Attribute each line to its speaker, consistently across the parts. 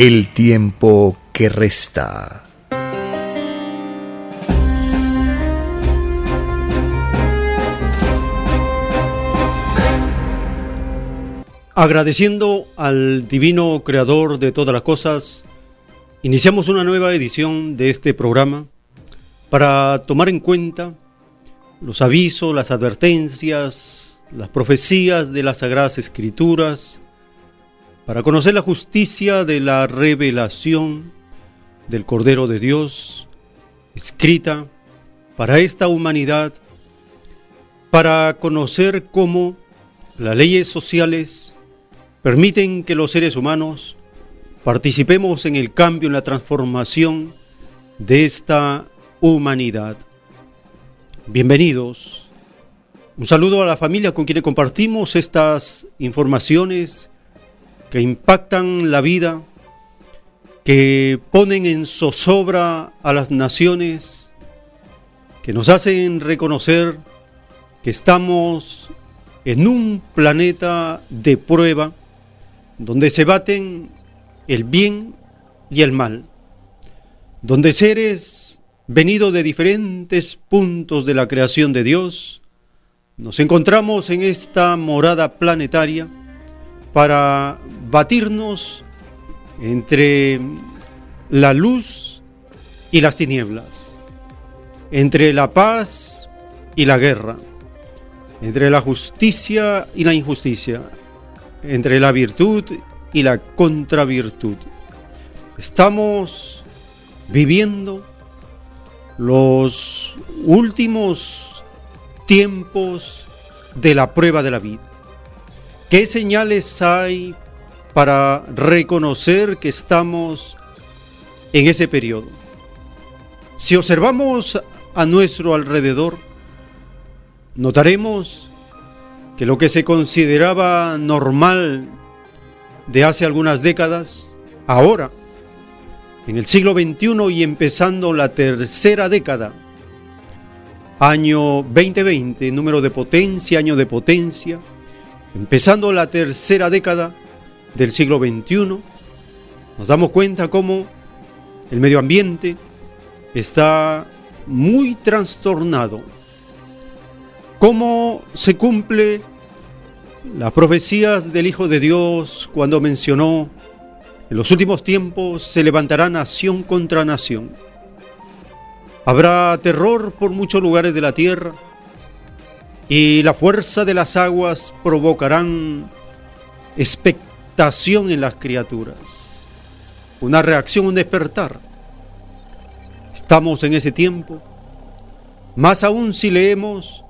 Speaker 1: el tiempo que resta.
Speaker 2: Agradeciendo al divino creador de todas las cosas, iniciamos una nueva edición de este programa para tomar en cuenta los avisos, las advertencias, las profecías de las Sagradas Escrituras, para conocer la justicia de la revelación del Cordero de Dios, escrita para esta humanidad, para conocer cómo las leyes sociales permiten que los seres humanos participemos en el cambio, en la transformación de esta humanidad. Bienvenidos. Un saludo a la familia con quienes compartimos estas informaciones que impactan la vida, que ponen en zozobra a las naciones, que nos hacen reconocer que estamos en un planeta de prueba donde se baten el bien y el mal, donde seres venidos de diferentes puntos de la creación de Dios, nos encontramos en esta morada planetaria para batirnos entre la luz y las tinieblas, entre la paz y la guerra, entre la justicia y la injusticia, entre la virtud y la contravirtud. Estamos viviendo los últimos tiempos de la prueba de la vida. ¿Qué señales hay para reconocer que estamos en ese periodo? Si observamos a nuestro alrededor, notaremos que lo que se consideraba normal de hace algunas décadas, ahora, en el siglo XXI y empezando la tercera década, año 2020, número de potencia, año de potencia, empezando la tercera década del siglo XXI, nos damos cuenta cómo el medio ambiente está muy trastornado, cómo se cumple las profecías del Hijo de Dios cuando mencionó en los últimos tiempos se levantará nación contra nación. Habrá terror por muchos lugares de la tierra y la fuerza de las aguas provocarán expectación en las criaturas, una reacción, un despertar. Estamos en ese tiempo, más aún si leemos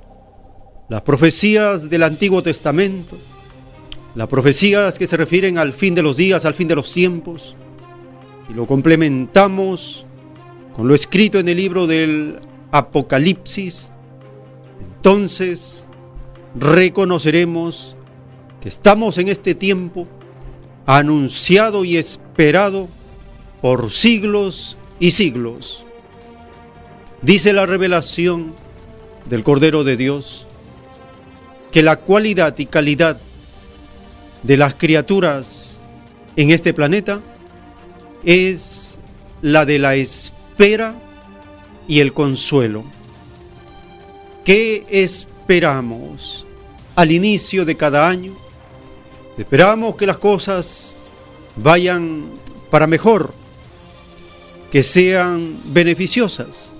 Speaker 2: las profecías del Antiguo Testamento, las profecías que se refieren al fin de los días, al fin de los tiempos, y lo complementamos con lo escrito en el libro del Apocalipsis, entonces reconoceremos que estamos en este tiempo anunciado y esperado por siglos y siglos. Dice la revelación del Cordero de Dios que la cualidad y calidad de las criaturas en este planeta es la de la espera y el consuelo. ¿Qué esperamos al inicio de cada año? Esperamos que las cosas vayan para mejor, que sean beneficiosas.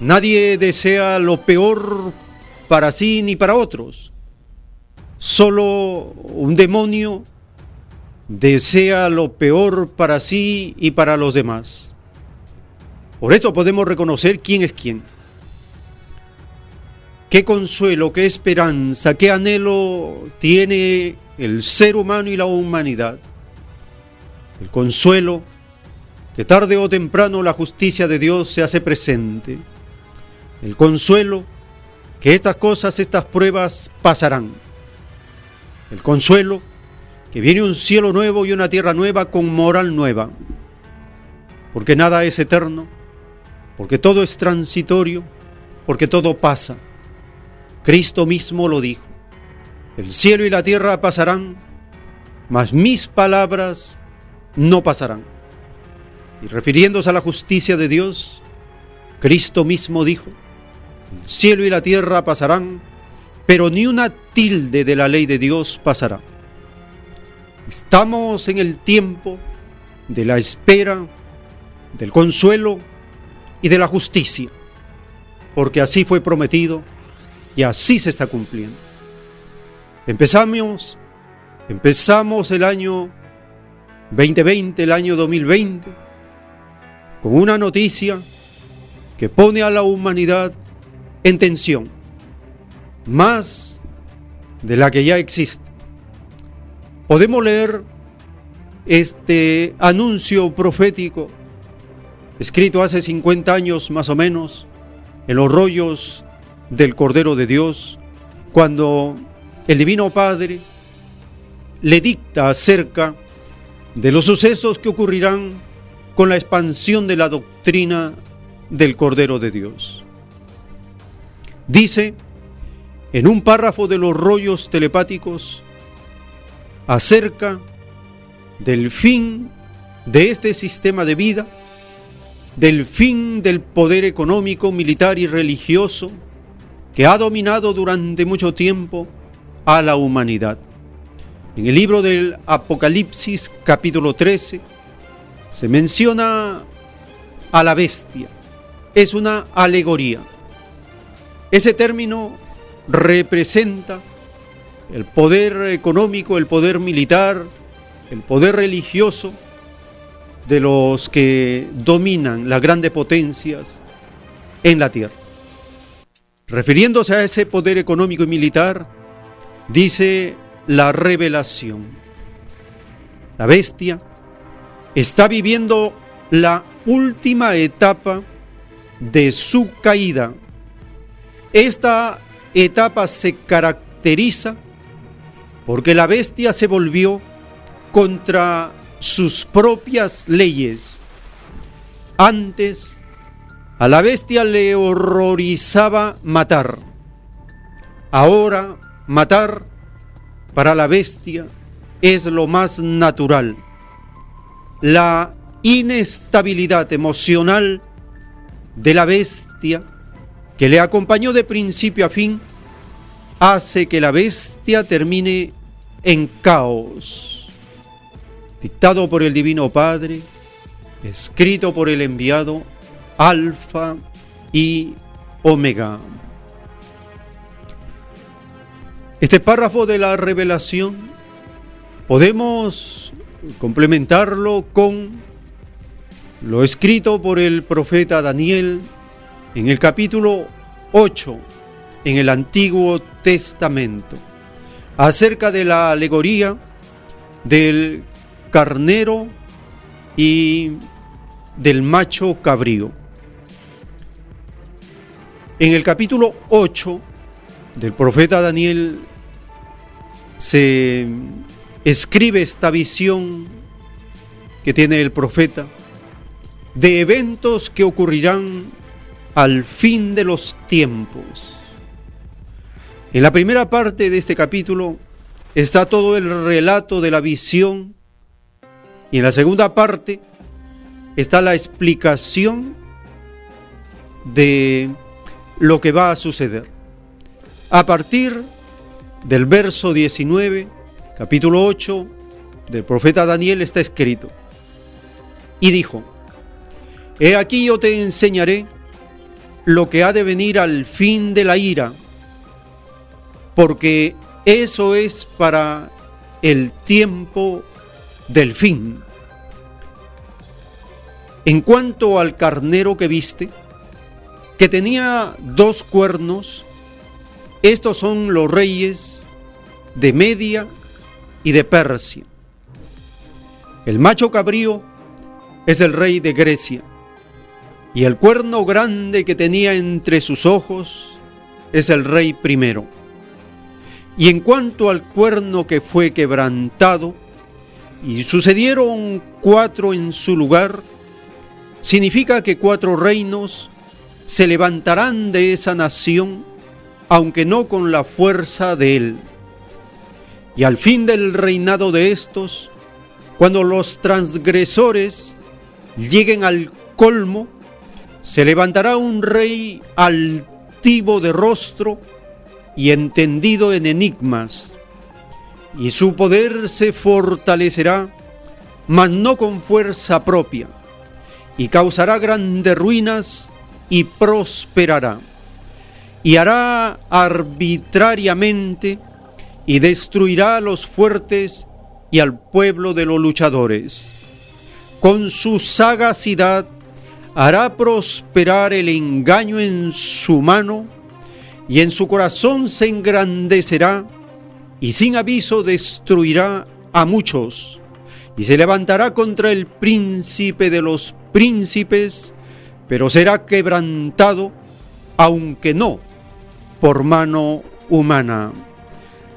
Speaker 2: Nadie desea lo peor para sí ni para otros. Solo un demonio desea lo peor para sí y para los demás. Por esto podemos reconocer quién es quién. Qué consuelo, qué esperanza, qué anhelo tiene el ser humano y la humanidad. El consuelo que tarde o temprano la justicia de Dios se hace presente. El consuelo que estas cosas, estas pruebas pasarán. El consuelo que viene un cielo nuevo y una tierra nueva con moral nueva. Porque nada es eterno, porque todo es transitorio, porque todo pasa. Cristo mismo lo dijo. El cielo y la tierra pasarán, mas mis palabras no pasarán. Y refiriéndose a la justicia de Dios, Cristo mismo dijo, el cielo y la tierra pasarán, pero ni una tilde de la ley de Dios pasará. Estamos en el tiempo de la espera, del consuelo y de la justicia, porque así fue prometido y así se está cumpliendo. Empezamos, empezamos el año 2020, el año 2020, con una noticia que pone a la humanidad en tensión, más de la que ya existe. Podemos leer este anuncio profético escrito hace 50 años más o menos en los rollos del Cordero de Dios, cuando el Divino Padre le dicta acerca de los sucesos que ocurrirán con la expansión de la doctrina del Cordero de Dios. Dice en un párrafo de los rollos telepáticos acerca del fin de este sistema de vida, del fin del poder económico, militar y religioso que ha dominado durante mucho tiempo a la humanidad. En el libro del Apocalipsis capítulo 13 se menciona a la bestia. Es una alegoría. Ese término representa el poder económico, el poder militar, el poder religioso de los que dominan las grandes potencias en la tierra. Refiriéndose a ese poder económico y militar, dice la revelación. La bestia está viviendo la última etapa de su caída. Esta etapa se caracteriza porque la bestia se volvió contra sus propias leyes. Antes, a la bestia le horrorizaba matar. Ahora, matar para la bestia es lo más natural. La inestabilidad emocional de la bestia que le acompañó de principio a fin hace que la bestia termine en caos. Dictado por el Divino Padre, escrito por el enviado Alfa y Omega. Este párrafo de la revelación podemos complementarlo con lo escrito por el profeta Daniel en el capítulo 8 en el Antiguo Testamento acerca de la alegoría del carnero y del macho cabrío. En el capítulo 8 del profeta Daniel se escribe esta visión que tiene el profeta de eventos que ocurrirán al fin de los tiempos. En la primera parte de este capítulo está todo el relato de la visión y en la segunda parte está la explicación de lo que va a suceder. A partir del verso 19, capítulo 8, del profeta Daniel está escrito. Y dijo, He aquí yo te enseñaré lo que ha de venir al fin de la ira, porque eso es para el tiempo del fin. En cuanto al carnero que viste, que tenía dos cuernos, estos son los reyes de Media y de Persia. El macho cabrío es el rey de Grecia, y el cuerno grande que tenía entre sus ojos es el rey primero. Y en cuanto al cuerno que fue quebrantado, y sucedieron cuatro en su lugar, significa que cuatro reinos se levantarán de esa nación, aunque no con la fuerza de él. Y al fin del reinado de estos, cuando los transgresores lleguen al colmo, se levantará un rey altivo de rostro, y entendido en enigmas, y su poder se fortalecerá, mas no con fuerza propia, y causará grandes ruinas y prosperará, y hará arbitrariamente y destruirá a los fuertes y al pueblo de los luchadores. Con su sagacidad hará prosperar el engaño en su mano, y en su corazón se engrandecerá y sin aviso destruirá a muchos y se levantará contra el príncipe de los príncipes, pero será quebrantado, aunque no por mano humana.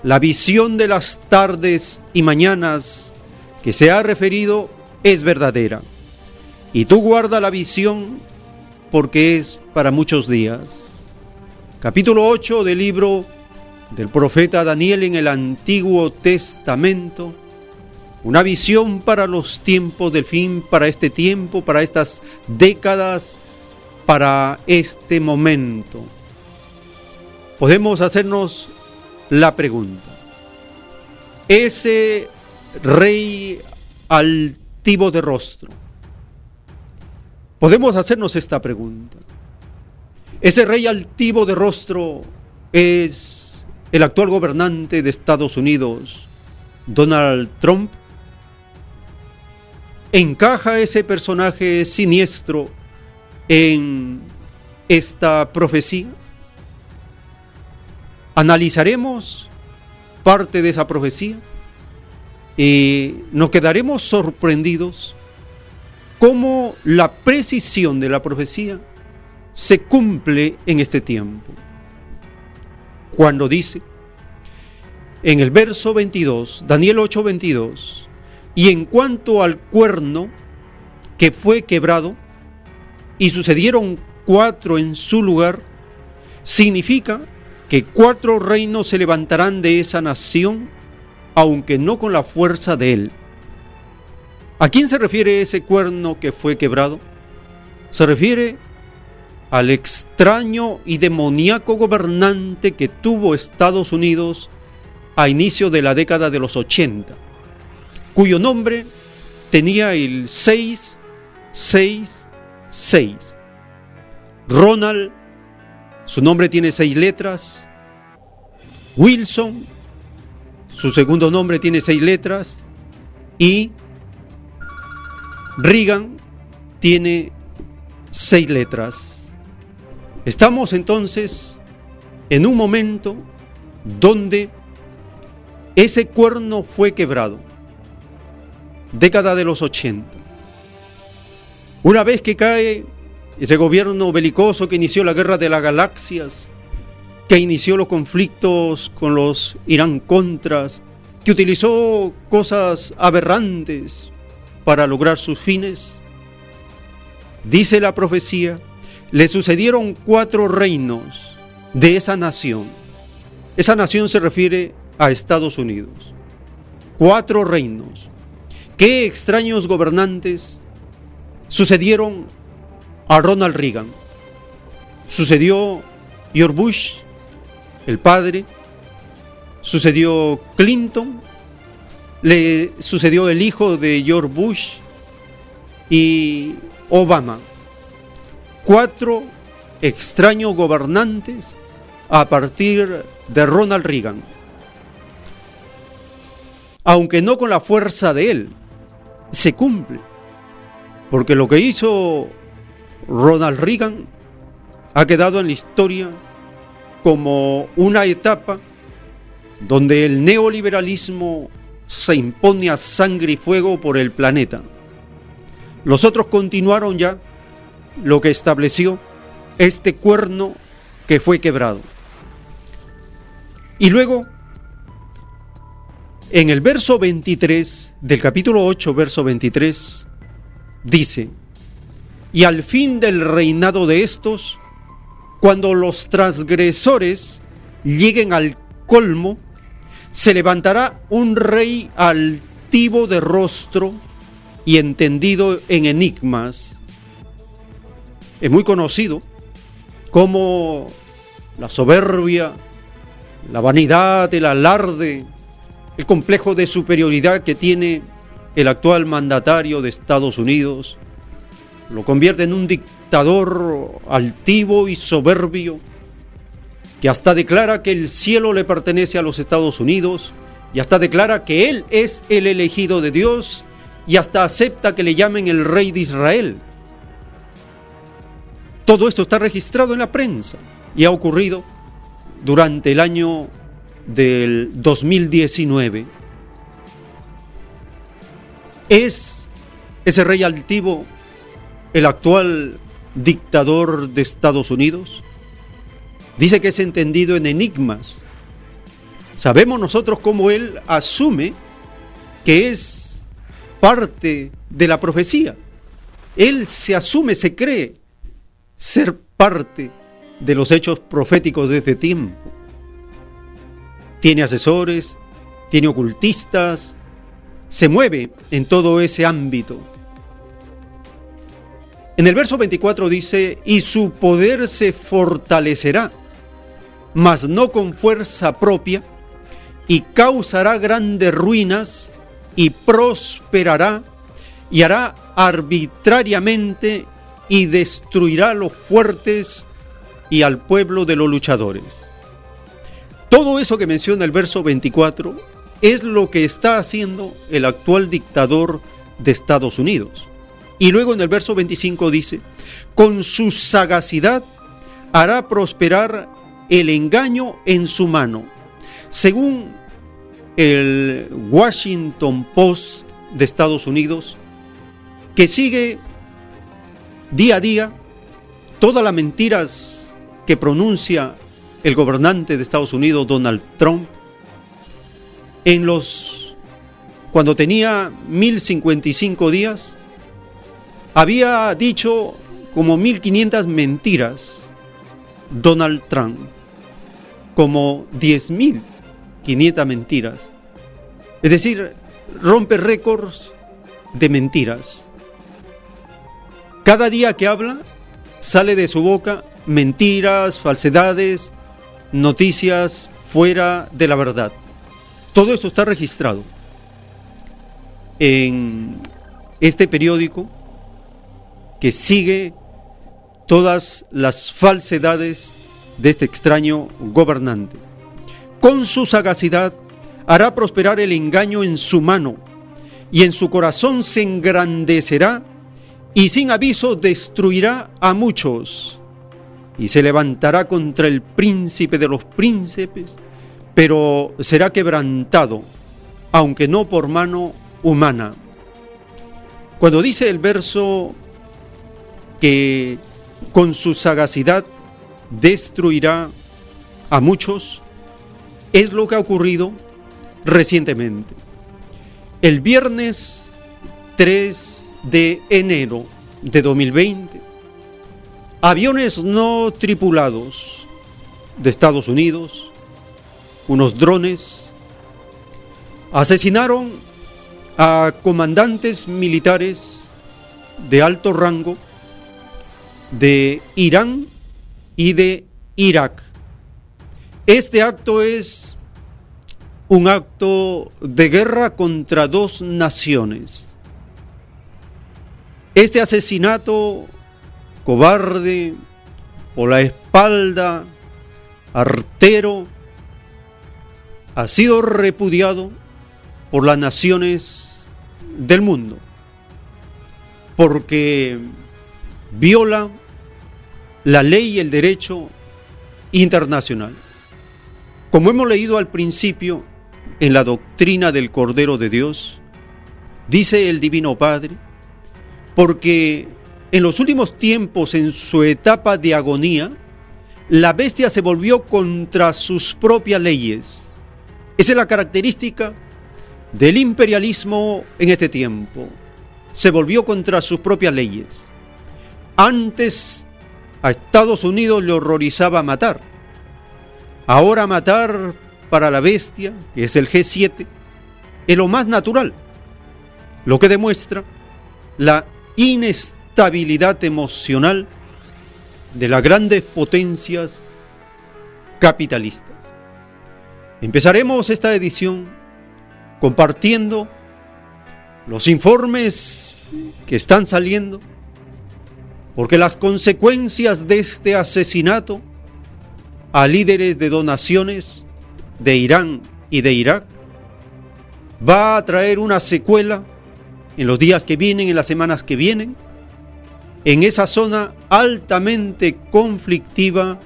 Speaker 2: La visión de las tardes y mañanas que se ha referido es verdadera. Y tú guarda la visión porque es para muchos días capítulo 8 del libro del profeta Daniel en el Antiguo Testamento, una visión para los tiempos del fin, para este tiempo, para estas décadas, para este momento. Podemos hacernos la pregunta, ese rey altivo de rostro, podemos hacernos esta pregunta. Ese rey altivo de rostro es el actual gobernante de Estados Unidos, Donald Trump. ¿Encaja ese personaje siniestro en esta profecía? Analizaremos parte de esa profecía y nos quedaremos sorprendidos cómo la precisión de la profecía se cumple en este tiempo. Cuando dice en el verso 22, Daniel 8, 22, y en cuanto al cuerno que fue quebrado, y sucedieron cuatro en su lugar, significa que cuatro reinos se levantarán de esa nación, aunque no con la fuerza de él. ¿A quién se refiere ese cuerno que fue quebrado? Se refiere al extraño y demoníaco gobernante que tuvo Estados Unidos a inicio de la década de los 80, cuyo nombre tenía el 666. Ronald, su nombre tiene seis letras. Wilson, su segundo nombre tiene seis letras. Y Reagan tiene seis letras. Estamos entonces en un momento donde ese cuerno fue quebrado. Década de los 80. Una vez que cae ese gobierno belicoso que inició la guerra de las galaxias, que inició los conflictos con los Irán Contras, que utilizó cosas aberrantes para lograr sus fines, dice la profecía le sucedieron cuatro reinos de esa nación. Esa nación se refiere a Estados Unidos. Cuatro reinos. Qué extraños gobernantes sucedieron a Ronald Reagan. Sucedió George Bush, el padre. Sucedió Clinton, le sucedió el hijo de George Bush y Obama. Cuatro extraños gobernantes a partir de Ronald Reagan. Aunque no con la fuerza de él, se cumple. Porque lo que hizo Ronald Reagan ha quedado en la historia como una etapa donde el neoliberalismo se impone a sangre y fuego por el planeta. Los otros continuaron ya lo que estableció este cuerno que fue quebrado. Y luego, en el verso 23 del capítulo 8, verso 23, dice, y al fin del reinado de estos, cuando los transgresores lleguen al colmo, se levantará un rey altivo de rostro y entendido en enigmas. Es muy conocido como la soberbia, la vanidad, el alarde, el complejo de superioridad que tiene el actual mandatario de Estados Unidos, lo convierte en un dictador altivo y soberbio, que hasta declara que el cielo le pertenece a los Estados Unidos, y hasta declara que él es el elegido de Dios, y hasta acepta que le llamen el rey de Israel. Todo esto está registrado en la prensa y ha ocurrido durante el año del 2019. ¿Es ese rey altivo el actual dictador de Estados Unidos? Dice que es entendido en enigmas. Sabemos nosotros cómo él asume que es parte de la profecía. Él se asume, se cree ser parte de los hechos proféticos de este tiempo. Tiene asesores, tiene ocultistas, se mueve en todo ese ámbito. En el verso 24 dice, y su poder se fortalecerá, mas no con fuerza propia, y causará grandes ruinas, y prosperará, y hará arbitrariamente, y destruirá los fuertes y al pueblo de los luchadores. Todo eso que menciona el verso 24 es lo que está haciendo el actual dictador de Estados Unidos. Y luego en el verso 25 dice, con su sagacidad hará prosperar el engaño en su mano. Según el Washington Post de Estados Unidos, que sigue día a día todas las mentiras que pronuncia el gobernante de Estados Unidos, Donald Trump, en los cuando tenía 1055 días, había dicho como 1500 mentiras Donald Trump, como 10.500 mentiras. Es decir, rompe récords de mentiras. Cada día que habla, sale de su boca mentiras, falsedades, noticias fuera de la verdad. Todo esto está registrado en este periódico que sigue todas las falsedades de este extraño gobernante. Con su sagacidad hará prosperar el engaño en su mano y en su corazón se engrandecerá y sin aviso destruirá a muchos y se levantará contra el príncipe de los príncipes, pero será quebrantado, aunque no por mano humana. Cuando dice el verso que con su sagacidad destruirá a muchos, es lo que ha ocurrido recientemente. El viernes 3 de enero de 2020, aviones no tripulados de Estados Unidos, unos drones, asesinaron a comandantes militares de alto rango de Irán y de Irak. Este acto es un acto de guerra contra dos naciones. Este asesinato cobarde por la espalda, artero, ha sido repudiado por las naciones del mundo, porque viola la ley y el derecho internacional. Como hemos leído al principio en la doctrina del Cordero de Dios, dice el Divino Padre, porque en los últimos tiempos, en su etapa de agonía, la bestia se volvió contra sus propias leyes. Esa es la característica del imperialismo en este tiempo. Se volvió contra sus propias leyes. Antes a Estados Unidos le horrorizaba matar. Ahora matar para la bestia, que es el G7, es lo más natural. Lo que demuestra la inestabilidad emocional de las grandes potencias capitalistas. Empezaremos esta edición compartiendo los informes que están saliendo, porque las consecuencias de este asesinato a líderes de donaciones de Irán y de Irak va a traer una secuela en los días que vienen, en las semanas que vienen, en esa zona altamente conflictiva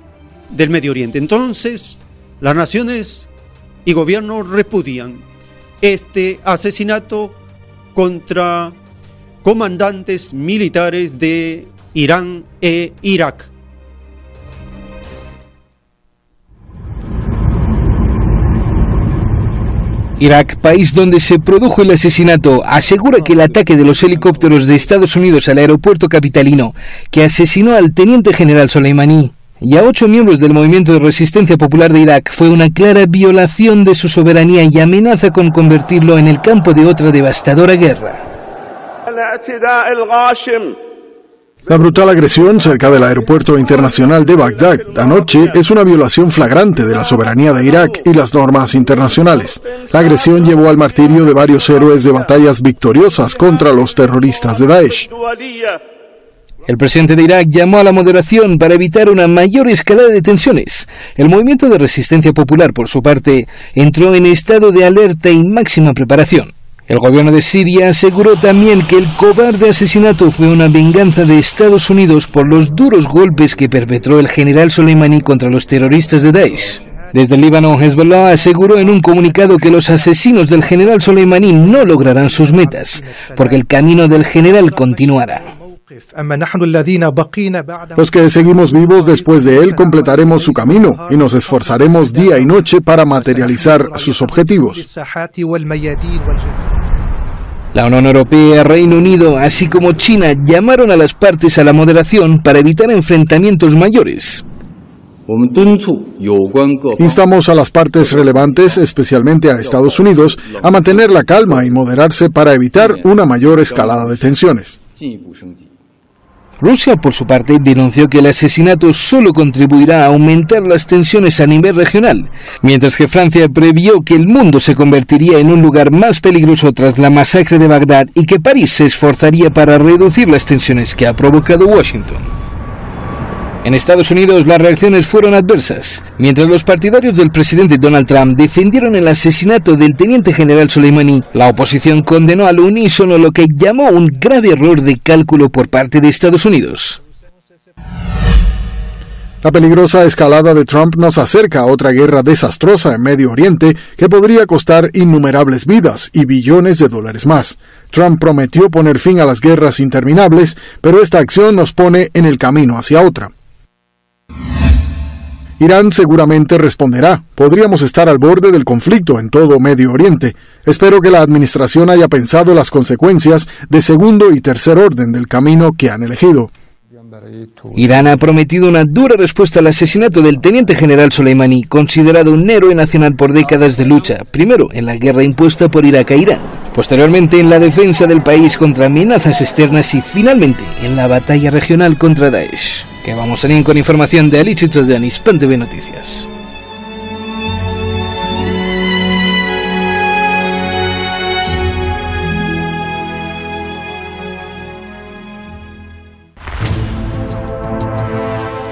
Speaker 2: del Medio Oriente. Entonces, las naciones y gobiernos repudian este asesinato contra comandantes militares de Irán e Irak.
Speaker 3: Irak, país donde se produjo el asesinato, asegura que el ataque de los helicópteros de Estados Unidos al aeropuerto capitalino, que asesinó al teniente general Soleimani y a ocho miembros del movimiento de resistencia popular de Irak, fue una clara violación de su soberanía y amenaza con convertirlo en el campo de otra devastadora guerra.
Speaker 4: La brutal agresión cerca del aeropuerto internacional de Bagdad anoche es una violación flagrante de la soberanía de Irak y las normas internacionales. La agresión llevó al martirio de varios héroes de batallas victoriosas contra los terroristas de Daesh.
Speaker 3: El presidente de Irak llamó a la moderación para evitar una mayor escalada de tensiones. El movimiento de resistencia popular, por su parte, entró en estado de alerta y máxima preparación. El gobierno de Siria aseguró también que el cobarde asesinato fue una venganza de Estados Unidos por los duros golpes que perpetró el general Soleimani contra los terroristas de Daesh. Desde el Líbano, Hezbollah aseguró en un comunicado que los asesinos del general Soleimani no lograrán sus metas, porque el camino del general continuará.
Speaker 4: Los que seguimos vivos después de él completaremos su camino y nos esforzaremos día y noche para materializar sus objetivos.
Speaker 3: La Unión Europea, Reino Unido, así como China, llamaron a las partes a la moderación para evitar enfrentamientos mayores.
Speaker 4: Instamos a las partes relevantes, especialmente a Estados Unidos, a mantener la calma y moderarse para evitar una mayor escalada de tensiones.
Speaker 3: Rusia, por su parte, denunció que el asesinato solo contribuirá a aumentar las tensiones a nivel regional, mientras que Francia previó que el mundo se convertiría en un lugar más peligroso tras la masacre de Bagdad y que París se esforzaría para reducir las tensiones que ha provocado Washington. En Estados Unidos las reacciones fueron adversas. Mientras los partidarios del presidente Donald Trump defendieron el asesinato del teniente general Soleimani, la oposición condenó al unísono lo que llamó un grave error de cálculo por parte de Estados Unidos.
Speaker 4: La peligrosa escalada de Trump nos acerca a otra guerra desastrosa en Medio Oriente que podría costar innumerables vidas y billones de dólares más. Trump prometió poner fin a las guerras interminables, pero esta acción nos pone en el camino hacia otra. Irán seguramente responderá. Podríamos estar al borde del conflicto en todo Medio Oriente. Espero que la administración haya pensado las consecuencias de segundo y tercer orden del camino que han elegido.
Speaker 3: Irán ha prometido una dura respuesta al asesinato del teniente general Soleimani, considerado un héroe nacional por décadas de lucha, primero en la guerra impuesta por Irak a Irán, posteriormente en la defensa del país contra amenazas externas y finalmente en la batalla regional contra Daesh que vamos a ir con información de Alicia Chazán y SpanTV Noticias.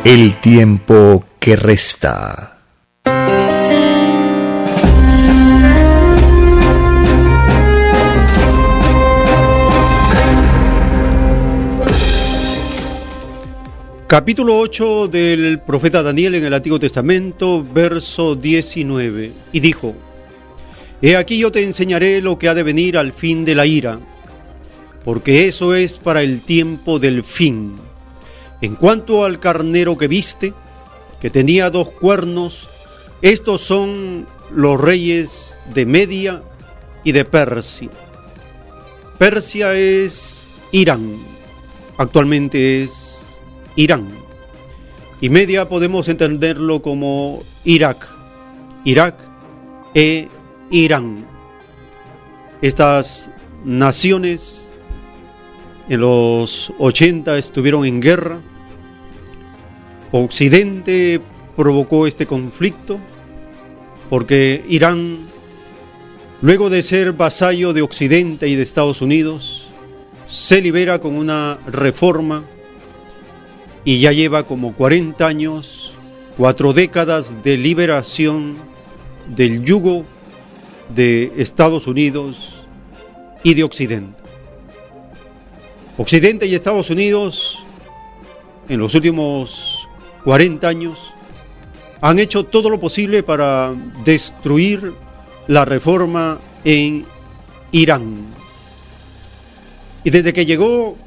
Speaker 1: El tiempo que resta.
Speaker 2: Capítulo 8 del profeta Daniel en el Antiguo Testamento, verso 19. Y dijo, He aquí yo te enseñaré lo que ha de venir al fin de la ira, porque eso es para el tiempo del fin. En cuanto al carnero que viste, que tenía dos cuernos, estos son los reyes de Media y de Persia. Persia es Irán, actualmente es Irán. Y media podemos entenderlo como Irak. Irak e Irán. Estas naciones en los 80 estuvieron en guerra. Occidente provocó este conflicto porque Irán, luego de ser vasallo de Occidente y de Estados Unidos, se libera con una reforma y ya lleva como 40 años, cuatro décadas de liberación del yugo de Estados Unidos y de Occidente. Occidente y Estados Unidos en los últimos 40 años han hecho todo lo posible para destruir la reforma en Irán. Y desde que llegó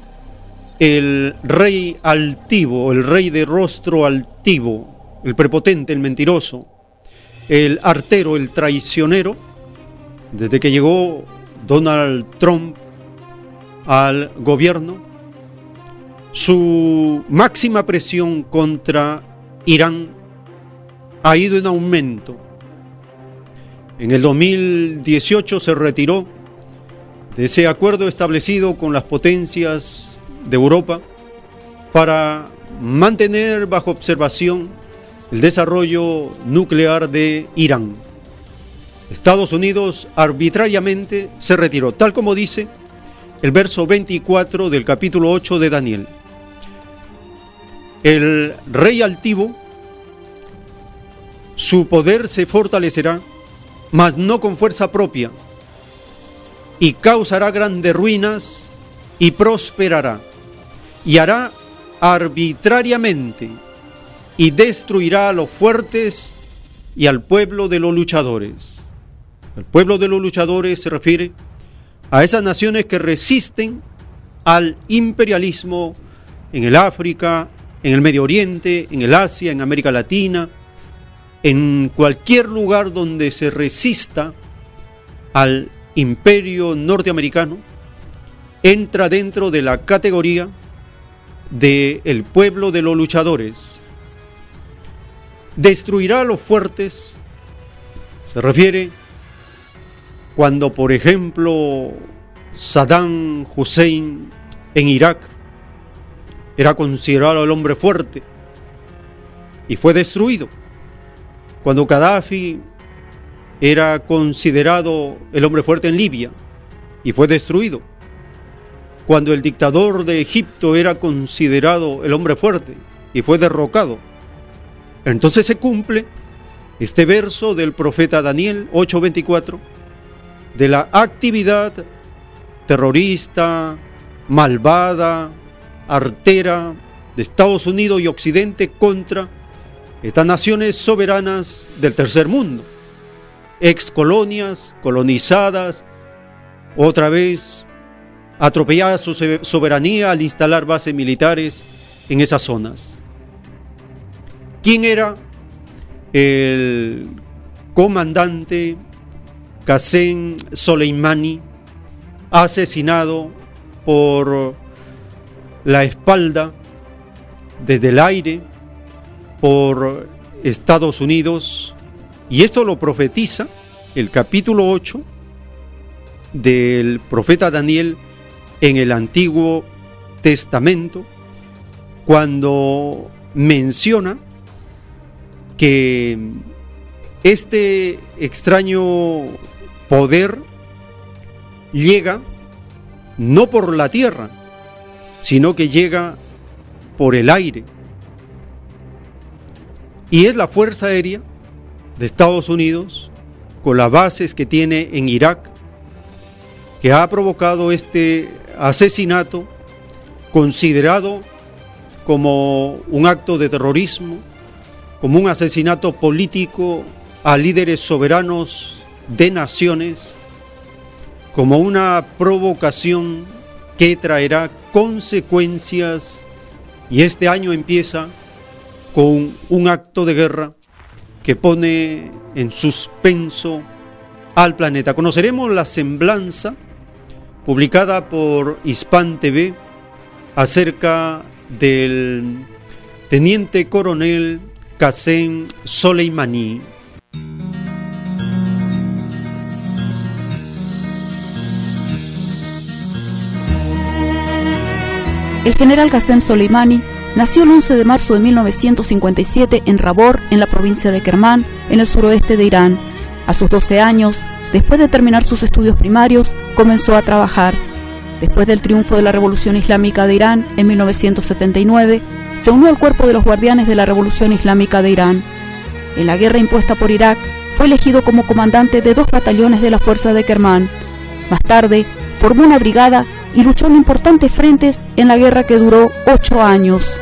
Speaker 2: el rey altivo, el rey de rostro altivo, el prepotente, el mentiroso, el artero, el traicionero, desde que llegó Donald Trump al gobierno, su máxima presión contra Irán ha ido en aumento. En el 2018 se retiró de ese acuerdo establecido con las potencias de Europa para mantener bajo observación el desarrollo nuclear de Irán. Estados Unidos arbitrariamente se retiró, tal como dice el verso 24 del capítulo 8 de Daniel. El rey altivo, su poder se fortalecerá, mas no con fuerza propia, y causará grandes ruinas y prosperará y hará arbitrariamente y destruirá a los fuertes y al pueblo de los luchadores. El pueblo de los luchadores se refiere a esas naciones que resisten al imperialismo en el África, en el Medio Oriente, en el Asia, en América Latina, en cualquier lugar donde se resista al imperio norteamericano, entra dentro de la categoría del el pueblo de los luchadores. Destruirá a los fuertes. Se refiere cuando, por ejemplo, Saddam Hussein en Irak era considerado el hombre fuerte y fue destruido. Cuando Gaddafi era considerado el hombre fuerte en Libia y fue destruido cuando el dictador de Egipto era considerado el hombre fuerte y fue derrocado. Entonces se cumple este verso del profeta Daniel 8:24 de la actividad terrorista, malvada, artera de Estados Unidos y Occidente contra estas naciones soberanas del tercer mundo, ex colonias, colonizadas, otra vez atropellada su soberanía al instalar bases militares en esas zonas. ¿Quién era el comandante Qasem Soleimani, asesinado por la espalda desde el aire por Estados Unidos? Y esto lo profetiza el capítulo 8 del profeta Daniel en el Antiguo Testamento cuando menciona que este extraño poder llega no por la tierra, sino que llega por el aire. Y es la Fuerza Aérea de Estados Unidos, con las bases que tiene en Irak, que ha provocado este asesinato considerado como un acto de terrorismo, como un asesinato político a líderes soberanos de naciones, como una provocación que traerá consecuencias y este año empieza con un acto de guerra que pone en suspenso al planeta. Conoceremos la semblanza publicada por Hispan TV acerca del teniente coronel Qasem Soleimani.
Speaker 5: El general Qasem Soleimani nació el 11 de marzo de 1957 en Rabor, en la provincia de Kermán, en el suroeste de Irán. A sus 12 años, después de terminar sus estudios primarios, comenzó a trabajar. Después del triunfo de la Revolución Islámica de Irán en 1979, se unió al cuerpo de los guardianes de la Revolución Islámica de Irán. En la guerra impuesta por Irak, fue elegido como comandante de dos batallones de la Fuerza de Kermán. Más tarde, formó una brigada y luchó en importantes frentes en la guerra que duró ocho años.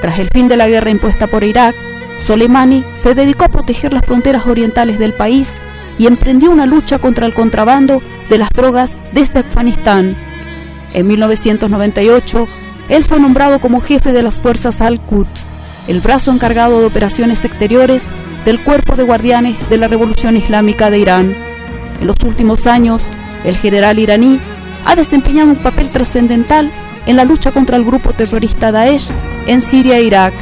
Speaker 5: Tras el fin de la guerra impuesta por Irak, Soleimani se dedicó a proteger las fronteras orientales del país y emprendió una lucha contra el contrabando de las drogas desde Afganistán. En 1998, él fue nombrado como jefe de las fuerzas Al-Quds, el brazo encargado de operaciones exteriores del Cuerpo de Guardianes de la Revolución Islámica de Irán. En los últimos años, el general iraní ha desempeñado un papel trascendental en la lucha contra el grupo terrorista Daesh en Siria e Irak.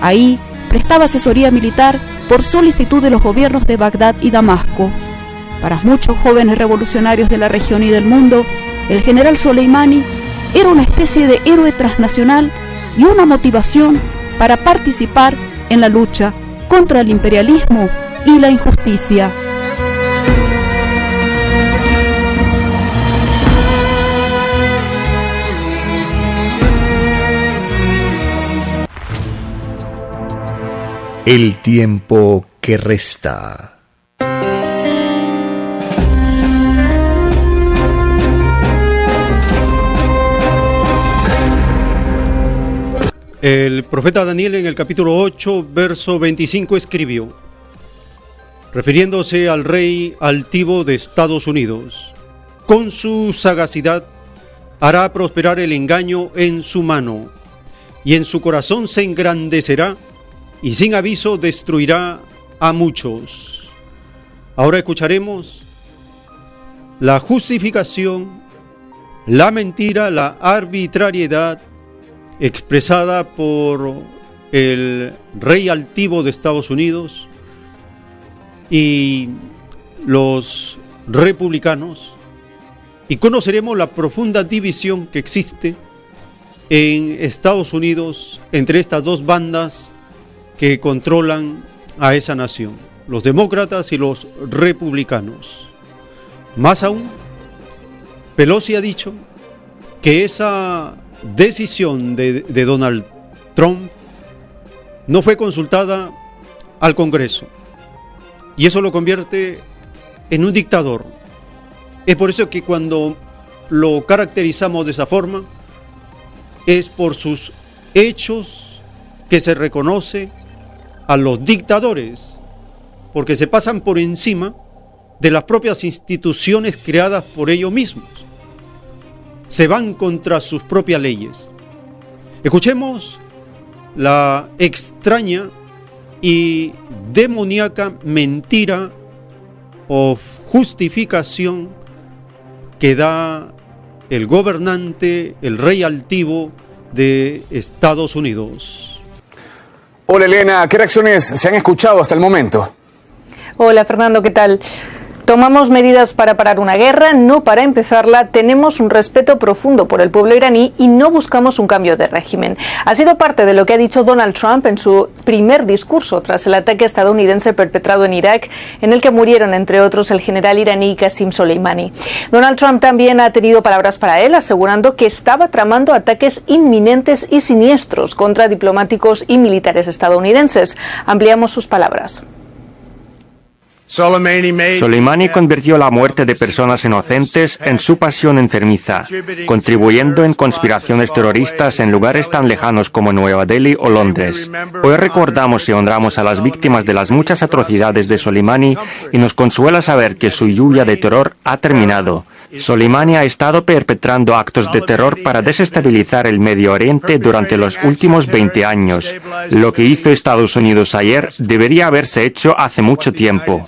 Speaker 5: Ahí prestaba asesoría militar por solicitud de los gobiernos de Bagdad y Damasco. Para muchos jóvenes revolucionarios de la región y del mundo, el general Soleimani era una especie de héroe transnacional y una motivación para participar en la lucha contra el imperialismo y la injusticia.
Speaker 1: El tiempo que resta.
Speaker 2: El profeta Daniel en el capítulo 8, verso 25 escribió, refiriéndose al rey altivo de Estados Unidos, con su sagacidad hará prosperar el engaño en su mano, y en su corazón se engrandecerá, y sin aviso destruirá a muchos. Ahora escucharemos la justificación, la mentira, la arbitrariedad, expresada por el rey altivo de Estados Unidos y los republicanos y conoceremos la profunda división que existe en Estados Unidos entre estas dos bandas que controlan a esa nación, los demócratas y los republicanos. Más aún, Pelosi ha dicho que esa decisión de, Donald Trump no fue consultada al Congreso. Y eso lo convierte en un dictador. Es por eso que cuando lo caracterizamos de esa forma, es por sus hechos que se reconoce a los dictadores, porque se pasan por encima de las propias instituciones creadas por ellos mismos se van contra sus propias leyes. Escuchemos la extraña y demoníaca mentira o justificación que da el gobernante, el rey altivo de Estados Unidos.
Speaker 6: Hola Elena, ¿qué reacciones se han escuchado hasta el momento?
Speaker 7: Hola Fernando, ¿qué tal?
Speaker 6: Tomamos medidas para parar una guerra, no para empezarla. Tenemos un respeto profundo por el pueblo iraní y no buscamos un cambio de régimen. Ha sido parte de lo que ha dicho Donald Trump en su primer discurso tras el ataque estadounidense perpetrado en Irak, en el que murieron, entre otros, el general iraní Qasem Soleimani. Donald Trump también ha tenido palabras para él, asegurando que estaba tramando ataques inminentes y siniestros contra diplomáticos y militares estadounidenses. Ampliamos sus palabras.
Speaker 7: Soleimani convirtió la muerte de personas inocentes en su pasión enfermiza, contribuyendo en conspiraciones terroristas en lugares tan lejanos como Nueva Delhi o Londres. Hoy recordamos y honramos a las víctimas de las muchas atrocidades de Soleimani y nos consuela saber que su lluvia de terror ha terminado Soleimani ha estado perpetrando actos de terror para desestabilizar el Medio Oriente durante los últimos 20 años. Lo que hizo Estados Unidos ayer debería haberse hecho hace mucho tiempo.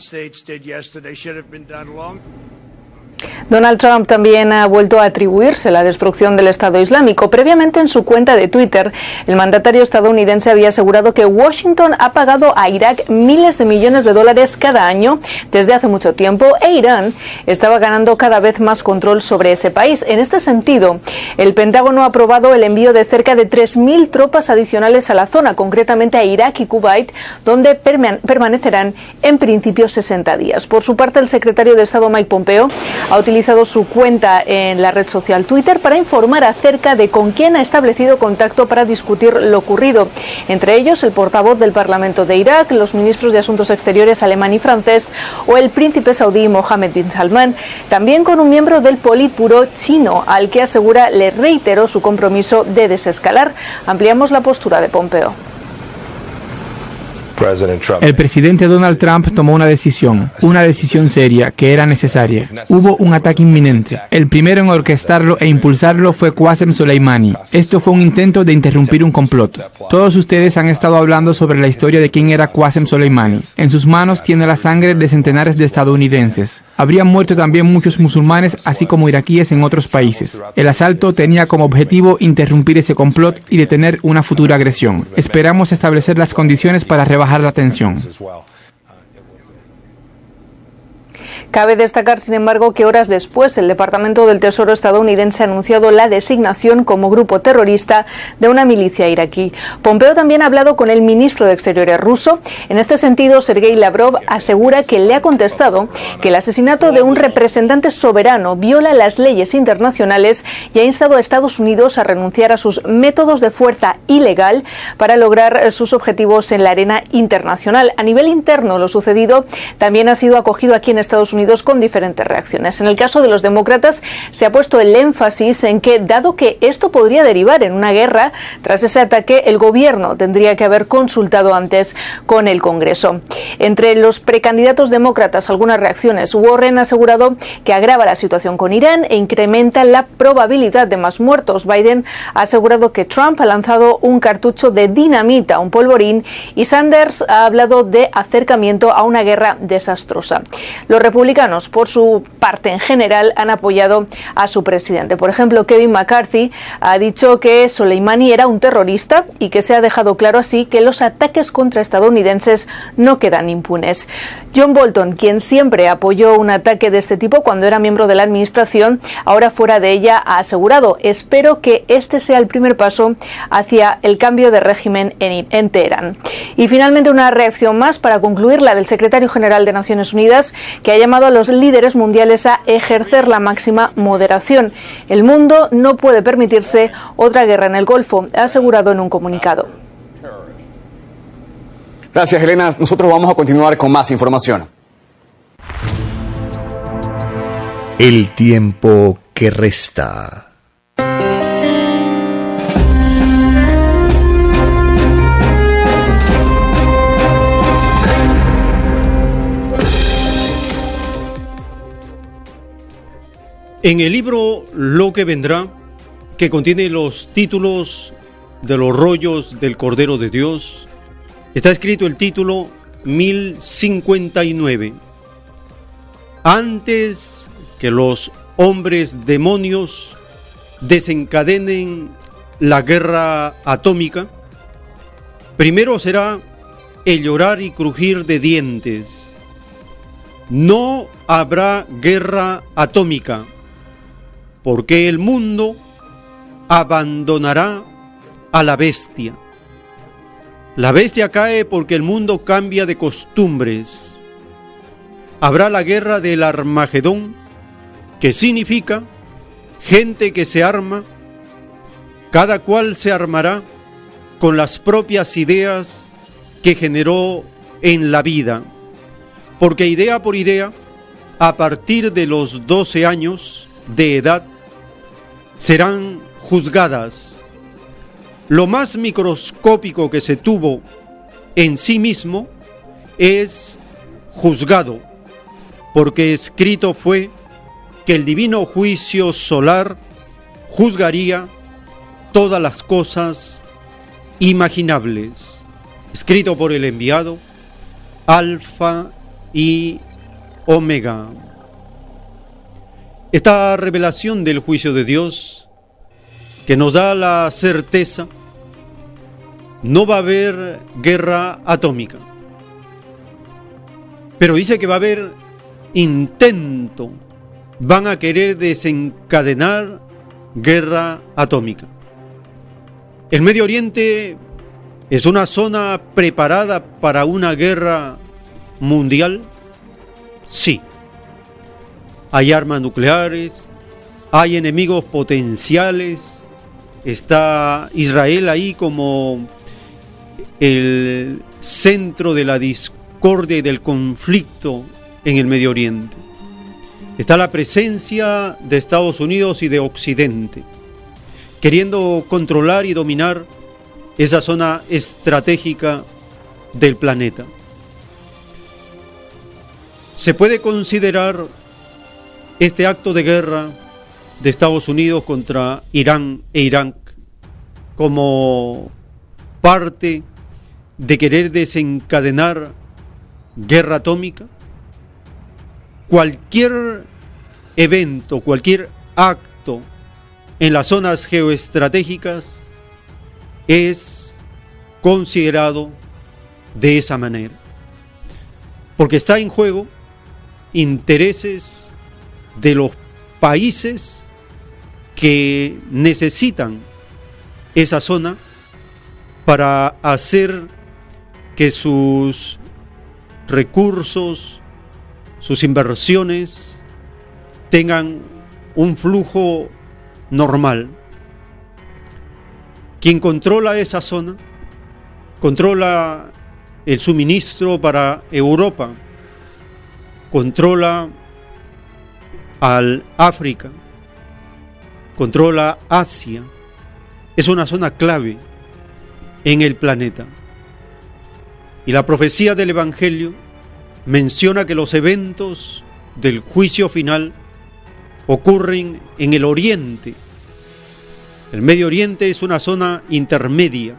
Speaker 6: Donald Trump también ha vuelto a atribuirse la destrucción del Estado Islámico. Previamente en su cuenta de Twitter, el mandatario estadounidense había asegurado que Washington ha pagado a Irak miles de millones de dólares cada año desde hace mucho tiempo e Irán estaba ganando cada vez más control sobre ese país. En este sentido, el Pentágono ha aprobado el envío de cerca de 3.000 tropas adicionales a la zona, concretamente a Irak y Kuwait, donde permanecerán en principio 60 días. Por su parte, el secretario de Estado Mike Pompeo ha utilizado su cuenta en la red social Twitter para informar acerca de con quién ha establecido contacto para discutir lo ocurrido. Entre ellos, el portavoz del Parlamento de Irak, los ministros de Asuntos Exteriores alemán y francés o el príncipe saudí Mohammed bin Salman, también con un miembro del Politburo chino, al que asegura le reiteró su compromiso de desescalar. Ampliamos la postura de Pompeo.
Speaker 8: El presidente Donald Trump tomó una decisión, una decisión seria, que era necesaria. Hubo un ataque inminente. El primero en orquestarlo e impulsarlo fue Qasem Soleimani. Esto fue un intento de interrumpir un complot. Todos ustedes han estado hablando sobre la historia de quién era Qasem Soleimani. En sus manos tiene la sangre de centenares de estadounidenses. Habrían muerto también muchos musulmanes, así como iraquíes en otros países. El asalto tenía como objetivo interrumpir ese complot y detener una futura agresión. Esperamos establecer las condiciones para rebajar la tensión.
Speaker 6: Cabe destacar, sin embargo, que horas después el Departamento del Tesoro estadounidense ha anunciado la designación como grupo terrorista de una milicia iraquí. Pompeo también ha hablado con el ministro de Exteriores ruso. En este sentido, Sergei Lavrov asegura que le ha contestado que el asesinato de un representante soberano viola las leyes internacionales y ha instado a Estados Unidos a renunciar a sus métodos de fuerza ilegal para lograr sus objetivos en la arena internacional. A nivel interno, lo sucedido también ha sido acogido aquí en Estados Unidos con diferentes reacciones. En el caso de los demócratas se ha puesto el énfasis en que, dado que esto podría derivar en una guerra, tras ese ataque el gobierno tendría que haber consultado antes con el Congreso. Entre los precandidatos demócratas, algunas reacciones. Warren ha asegurado que agrava la situación con Irán e incrementa la probabilidad de más muertos. Biden ha asegurado que Trump ha lanzado un cartucho de dinamita, un polvorín, y Sanders ha hablado de acercamiento a una guerra desastrosa. Los republicanos, por su parte en general, han apoyado a su presidente. Por ejemplo, Kevin McCarthy ha dicho que Soleimani era un terrorista y que se ha dejado claro así que los ataques contra estadounidenses no quedan impunes. John Bolton, quien siempre apoyó un ataque de este tipo cuando era miembro de la administración, ahora fuera de ella, ha asegurado, espero que este sea el primer paso hacia el cambio de régimen en, en Teherán. Y finalmente una reacción más para concluir, la del secretario general de Naciones Unidas, que ha llamado a los líderes mundiales a ejercer la máxima moderación. El mundo no puede permitirse otra guerra en el Golfo, ha asegurado en un comunicado.
Speaker 9: Gracias, Elena. Nosotros vamos a continuar con más información.
Speaker 1: El tiempo que resta.
Speaker 2: En el libro Lo que vendrá, que contiene los títulos de los rollos del Cordero de Dios, está escrito el título 1059. Antes que los hombres demonios desencadenen la guerra atómica, primero será el llorar y crujir de dientes, no habrá guerra atómica, porque el mundo abandonará a la bestia. La bestia cae porque el mundo cambia de costumbres. Habrá la guerra del Armagedón, que significa gente que se arma, cada cual se armará con las propias ideas que generó en la vida porque idea por idea, a partir de los 12 años de edad, serán juzgadas. Lo más microscópico que se tuvo en sí mismo es juzgado, porque escrito fue que el divino juicio solar juzgaría todas las cosas imaginables, escrito por el enviado, Alfa y Omega. Esta revelación del juicio de Dios que nos da la certeza, no va a haber guerra atómica, pero dice que va a haber intento, van a querer desencadenar guerra atómica. El Medio Oriente es una zona preparada para una guerra mundial? Sí. Hay armas nucleares, hay enemigos potenciales, está Israel ahí como el centro de la discordia y del conflicto en el Medio Oriente. Está la presencia de Estados Unidos y de Occidente, queriendo controlar y dominar esa zona estratégica del planeta. ¿Se puede considerar este acto de guerra de Estados Unidos contra Irán e Irán como parte de querer desencadenar guerra atómica? Cualquier evento, cualquier acto en las zonas geoestratégicas es considerado de esa manera. Porque está en juego intereses de los países que necesitan esa zona para hacer que sus recursos, sus inversiones tengan un flujo normal. Quien controla esa zona, controla el suministro para Europa, controla al África, controla Asia, es una zona clave en el planeta. Y la profecía del Evangelio menciona que los eventos del juicio final ocurren en el oriente. El Medio Oriente es una zona intermedia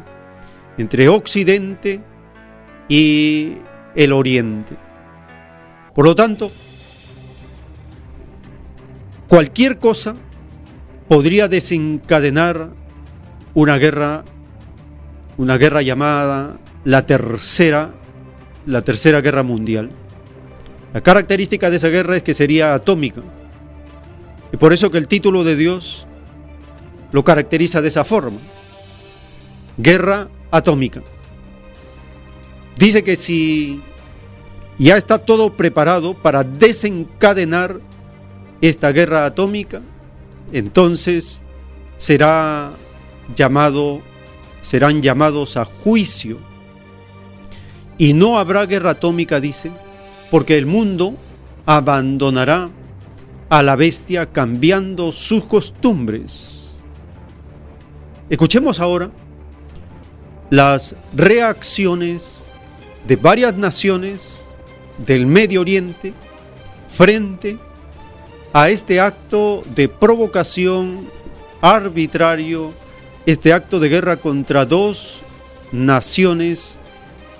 Speaker 2: entre Occidente y el Oriente. Por lo tanto, cualquier cosa podría desencadenar una guerra, una guerra llamada la tercera, la tercera guerra mundial. La característica de esa guerra es que sería atómica. Y por eso que el título de Dios lo caracteriza de esa forma. Guerra atómica. Dice que si ya está todo preparado para desencadenar esta guerra atómica, entonces será llamado, serán llamados a juicio. Y no habrá guerra atómica, dice, porque el mundo abandonará a la bestia cambiando sus costumbres. Escuchemos ahora las reacciones de varias naciones del Medio Oriente frente a este acto de provocación arbitrario, este acto de guerra contra dos naciones,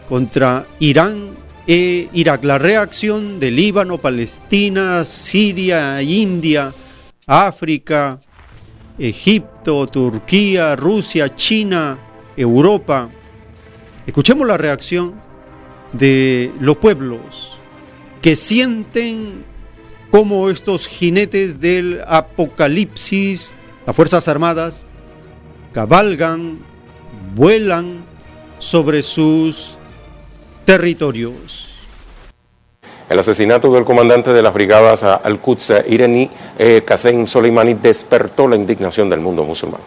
Speaker 2: contra Irán e Irak. La reacción de Líbano, Palestina, Siria, India, África, Egipto, Turquía, Rusia, China, Europa. Escuchemos la reacción de los pueblos que sienten cómo estos jinetes del apocalipsis, las Fuerzas Armadas, cabalgan, vuelan sobre sus territorios.
Speaker 10: El asesinato del comandante de las brigadas Al-Quds iraní, eh, Soleimani, despertó la indignación del mundo musulmán.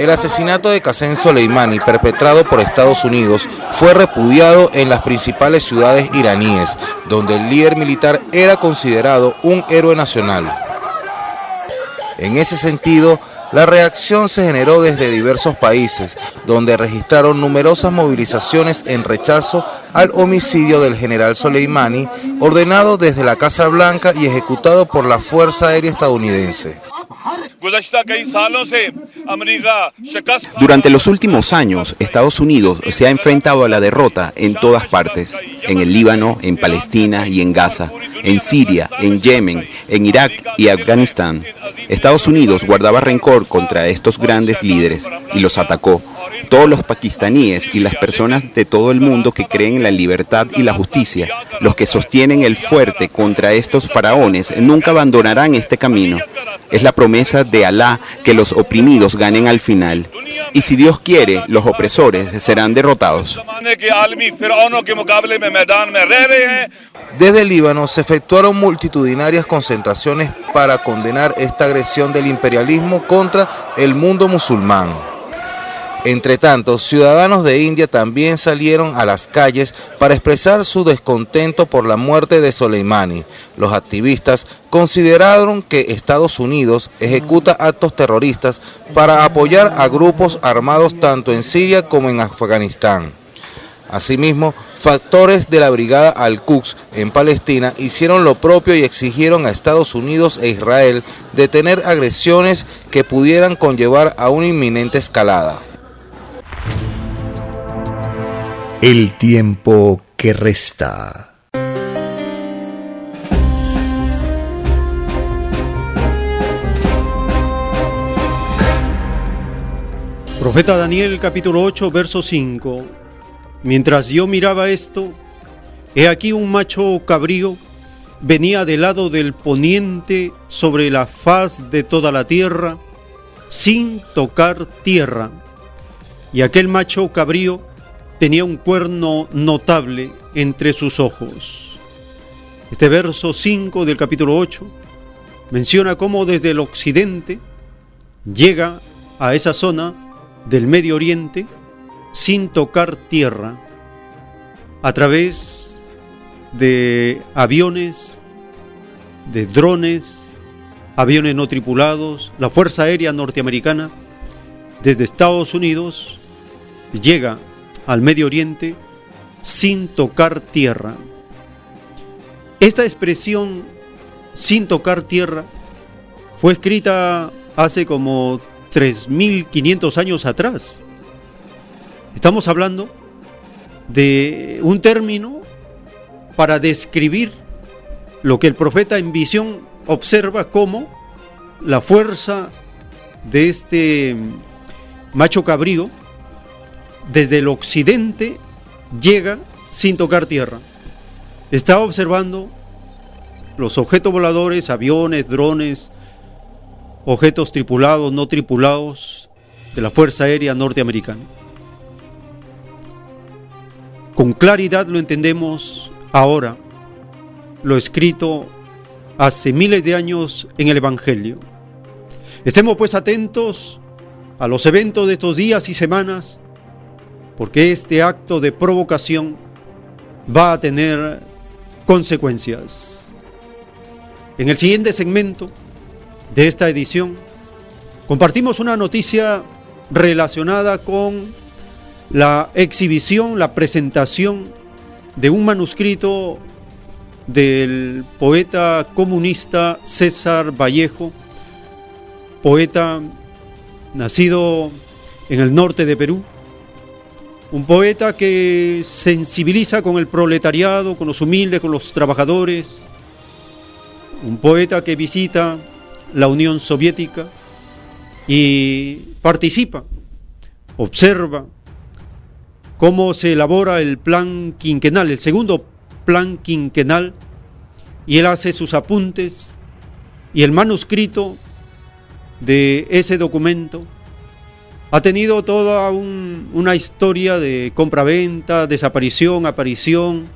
Speaker 11: El asesinato de Qasem Soleimani, perpetrado por Estados Unidos, fue repudiado en las principales ciudades iraníes, donde el líder militar era considerado un héroe nacional. En ese sentido, la reacción se generó desde diversos países, donde registraron numerosas movilizaciones en rechazo al homicidio del general Soleimani, ordenado desde la Casa Blanca y ejecutado por la Fuerza Aérea Estadounidense.
Speaker 12: Durante los últimos años, Estados Unidos se ha enfrentado a la derrota en todas partes, en el Líbano, en Palestina y en Gaza, en Siria, en Yemen, en Irak y Afganistán. Estados Unidos guardaba rencor contra estos grandes líderes y los atacó. Todos los pakistaníes y las personas de todo el mundo que creen en la libertad y la justicia, los que sostienen el fuerte contra estos faraones, nunca abandonarán este camino. Es la promesa de Alá que los oprimidos ganen al final. Y si Dios quiere, los opresores serán derrotados.
Speaker 11: Desde el Líbano se efectuaron multitudinarias concentraciones para condenar esta agresión del imperialismo contra el mundo musulmán. Entre tanto, ciudadanos de India también salieron a las calles para expresar su descontento por la muerte de Soleimani. Los activistas consideraron que Estados Unidos ejecuta actos terroristas para apoyar a grupos armados tanto en Siria como en Afganistán. Asimismo, factores de la brigada Al-Quds en Palestina hicieron lo propio y exigieron a Estados Unidos e Israel detener agresiones que pudieran conllevar a una inminente escalada.
Speaker 1: El tiempo que resta.
Speaker 2: Profeta Daniel capítulo 8 verso 5. Mientras yo miraba esto, he aquí un macho cabrío venía del lado del poniente sobre la faz de toda la tierra sin tocar tierra. Y aquel macho cabrío tenía un cuerno notable entre sus ojos. Este verso 5 del capítulo 8 menciona cómo desde el occidente llega a esa zona del Medio Oriente sin tocar tierra a través de aviones, de drones, aviones no tripulados, la Fuerza Aérea Norteamericana desde Estados Unidos llega al Medio Oriente sin tocar tierra. Esta expresión sin tocar tierra fue escrita hace como 3.500 años atrás. Estamos hablando de un término para describir lo que el profeta en visión observa como la fuerza de este macho cabrío desde el occidente llega sin tocar tierra. Está observando los objetos voladores, aviones, drones, objetos tripulados, no tripulados de la Fuerza Aérea Norteamericana. Con claridad lo entendemos ahora, lo escrito hace miles de años en el Evangelio. Estemos pues atentos a los eventos de estos días y semanas porque este acto de provocación va a tener consecuencias. En el siguiente segmento de esta edición compartimos una noticia relacionada con la exhibición, la presentación de un manuscrito del poeta comunista César Vallejo, poeta nacido en el norte de Perú, un poeta que sensibiliza con el proletariado, con los humildes, con los trabajadores. Un poeta que visita la Unión Soviética y participa, observa cómo se elabora el plan quinquenal, el segundo plan quinquenal y él hace sus apuntes y el manuscrito de ese documento ha tenido toda una historia de compra-venta, desaparición, aparición.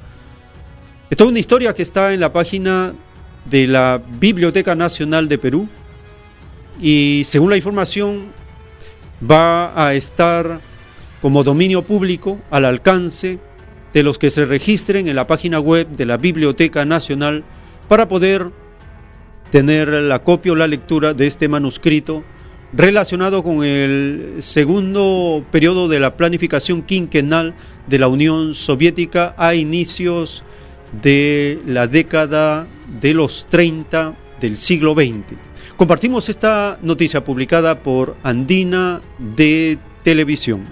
Speaker 2: Es toda una historia que está en la página de la Biblioteca Nacional de Perú y según la información va a estar como dominio público al alcance de los que se registren en la página web de la Biblioteca Nacional para poder tener la copia o la lectura de este manuscrito relacionado con el segundo periodo de la planificación quinquenal de la Unión Soviética a inicios de la década de los 30 del siglo XX. Compartimos esta noticia publicada por Andina de Televisión.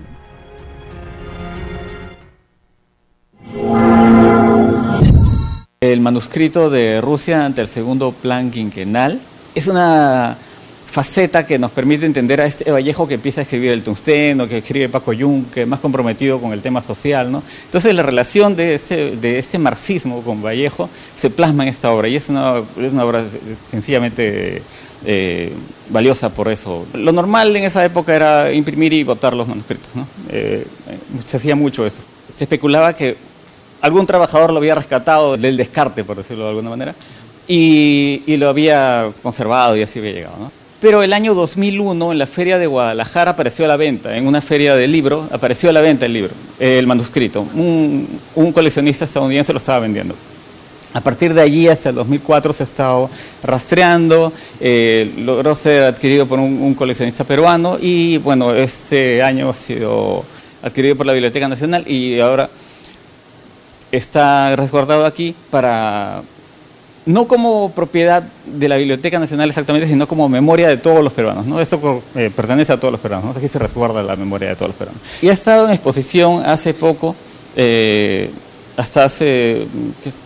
Speaker 13: El manuscrito de Rusia ante el segundo plan quinquenal es una faceta que nos permite entender a este Vallejo que empieza a escribir el tungsteno, que escribe Paco Jung, que es más comprometido con el tema social. ¿no? Entonces la relación de ese, de ese marxismo con Vallejo se plasma en esta obra y es una, es una obra sencillamente eh, valiosa por eso. Lo normal en esa época era imprimir y votar los manuscritos. ¿no? Eh, se hacía mucho eso. Se especulaba que algún trabajador lo había rescatado del descarte, por decirlo de alguna manera, y, lo había conservado y así había llegado. ¿no? Pero el año 2001, en la feria de Guadalajara, apareció a la venta, en una feria de libro, apareció a la venta el libro, el manuscrito. Un, coleccionista estadounidense lo estaba vendiendo. A partir de allí hasta el 2004 se ha estado rastreando, eh, logró ser adquirido por un, un, coleccionista peruano y bueno, este año ha sido adquirido por la Biblioteca Nacional y ahora está resguardado aquí para no como propiedad de la Biblioteca Nacional exactamente, sino como memoria de todos los peruanos. ¿no? Esto eh, pertenece a todos los peruanos, aquí se resguarda la memoria de todos los peruanos. Y ha estado en exposición hace poco, eh, hasta hace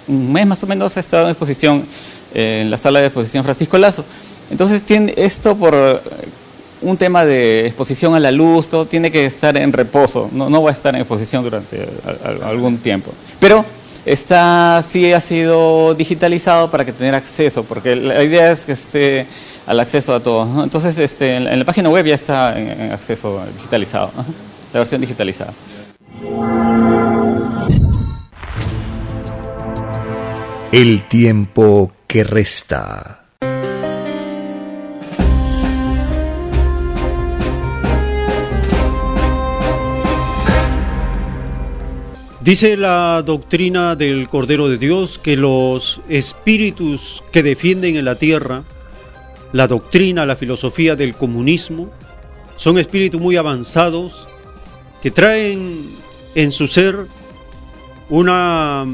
Speaker 13: un mes más o menos, ha estado en exposición eh, en la sala de exposición Francisco Lazo. Entonces, tiene esto por un tema de exposición a la luz, todo tiene que estar en reposo, no, no va a estar en exposición durante algún tiempo. Pero está, sí ha sido digitalizado para que tener acceso, porque la idea es que esté al acceso a todos. Entonces, este, en, la página web ya está en, acceso digitalizado, la versión digitalizada.
Speaker 1: El tiempo que resta.
Speaker 2: Dice la doctrina del Cordero de Dios que los espíritus que defienden en la tierra, la doctrina, la filosofía del comunismo, son espíritus muy avanzados que traen en su ser una